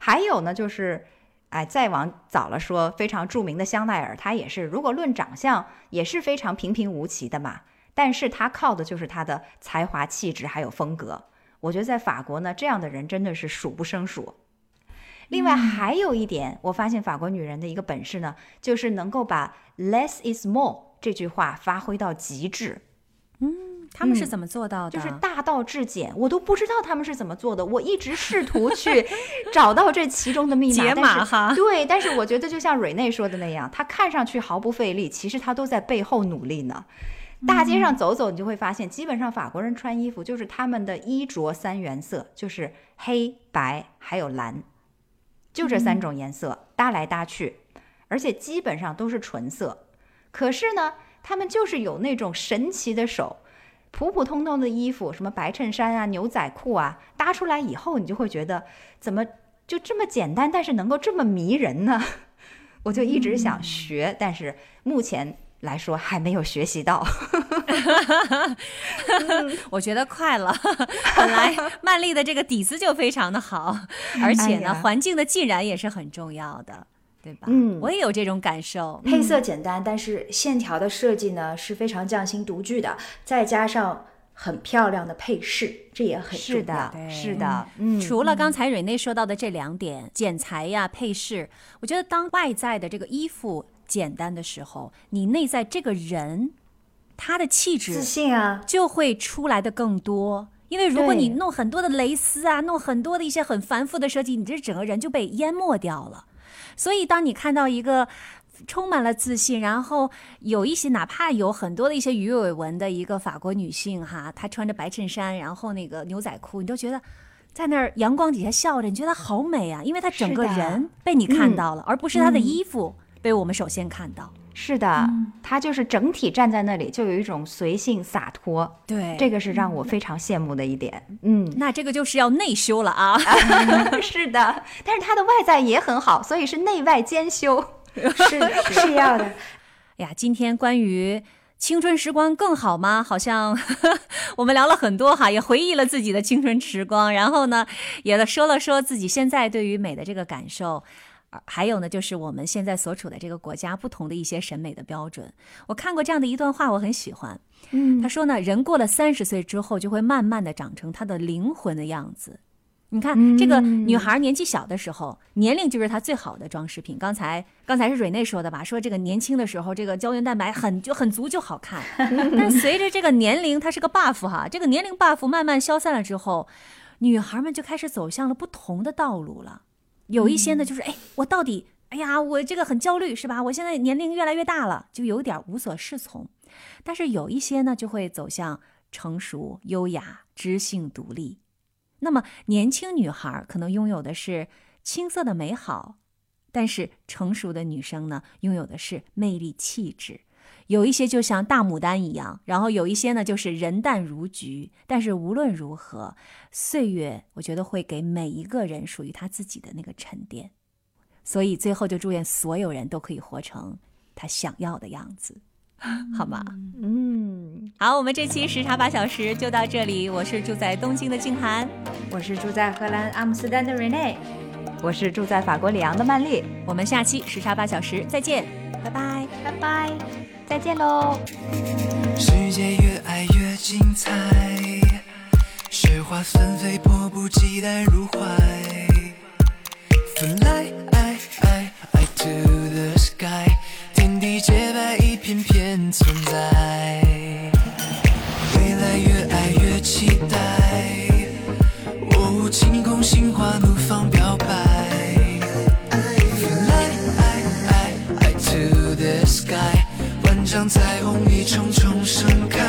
还有呢，就是，哎，再往早了说，非常著名的香奈儿，他也是，如果论长相，也是非常平平无奇的嘛。但是他靠的就是他的才华、气质还有风格。我觉得在法国呢，这样的人真的是数不胜数。另外还有一点，我发现法国女人的一个本事呢，就是能够把 “less is more” 这句话发挥到极致。嗯，他们是怎么做到的？就是大道至简，我都不知道他们是怎么做的。我一直试图去 <laughs> 找到这其中的密码，解码哈。对，但是我觉得就像瑞内说的那样，他看上去毫不费力，其实他都在背后努力呢。大街上走走，你就会发现，基本上法国人穿衣服就是他们的衣着三原色，就是黑白还有蓝。就这三种颜色搭来搭去，而且基本上都是纯色。可是呢，他们就是有那种神奇的手，普普通通的衣服，什么白衬衫啊、牛仔裤啊，搭出来以后，你就会觉得怎么就这么简单，但是能够这么迷人呢？<laughs> 我就一直想学，但是目前。来说还没有学习到。<laughs> 我觉得快了。<laughs> 本来曼丽的这个底子就非常的好，而且呢，环境的浸染也是很重要的，对吧？嗯，我也有这种感受。配色简单，但是线条的设计呢是非常匠心独具的，再加上很漂亮的配饰，这也很是的，是的。嗯，除了刚才蕊内说到的这两点，剪裁呀、配饰，我觉得当外在的这个衣服简单的时候，你内在这个人。他的气质、自信啊，就会出来的更多。因为如果你弄很多的蕾丝啊，弄很多的一些很繁复的设计，你这整个人就被淹没掉了。所以，当你看到一个充满了自信，然后有一些哪怕有很多的一些鱼尾纹的一个法国女性哈，她穿着白衬衫，然后那个牛仔裤，你都觉得在那儿阳光底下笑着，你觉得好美啊！因为她整个人被你看到了，而不是她的衣服被我们首先看到。是的，他就是整体站在那里，就有一种随性洒脱。对，这个是让我非常羡慕的一点。嗯，那这个就是要内修了啊。<laughs> 是的，但是他的外在也很好，所以是内外兼修，<laughs> 是是要的。<laughs> 哎呀，今天关于青春时光更好吗？好像我们聊了很多哈，也回忆了自己的青春时光，然后呢，也说了说自己现在对于美的这个感受。还有呢，就是我们现在所处的这个国家不同的一些审美的标准。我看过这样的一段话，我很喜欢。嗯，他说呢，人过了三十岁之后，就会慢慢的长成他的灵魂的样子。你看，这个女孩年纪小的时候，年龄就是她最好的装饰品。刚才刚才是蕊内说的吧？说这个年轻的时候，这个胶原蛋白很就很足就好看。<laughs> 但随着这个年龄，它是个 buff 哈，这个年龄 buff 慢慢消散了之后，女孩们就开始走向了不同的道路了。有一些呢，就是哎，我到底，哎呀，我这个很焦虑，是吧？我现在年龄越来越大了，就有点无所适从。但是有一些呢，就会走向成熟、优雅、知性、独立。那么年轻女孩可能拥有的是青涩的美好，但是成熟的女生呢，拥有的是魅力、气质。有一些就像大牡丹一样，然后有一些呢就是人淡如菊。但是无论如何，岁月我觉得会给每一个人属于他自己的那个沉淀。所以最后就祝愿所有人都可以活成他想要的样子，好吗？嗯，好，我们这期时差八小时就到这里。我是住在东京的静涵，我是住在荷兰阿姆斯特丹的 Rene，我是住在法国里昂的曼丽。我们下期时差八小时再见，拜拜，拜拜。再见喽！世界越爱越精彩，雪花纷飞，迫不及待入怀。Fly to the sky，天地洁白，一片片存在。未来越爱越期待，哦，晴空心花怒放表白。Fly to the sky。像彩虹一重重盛开。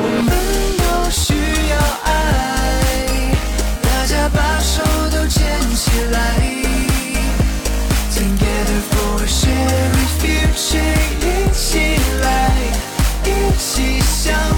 我们都需要爱大家把手都牵起来。Together for a shared future 一起来一起笑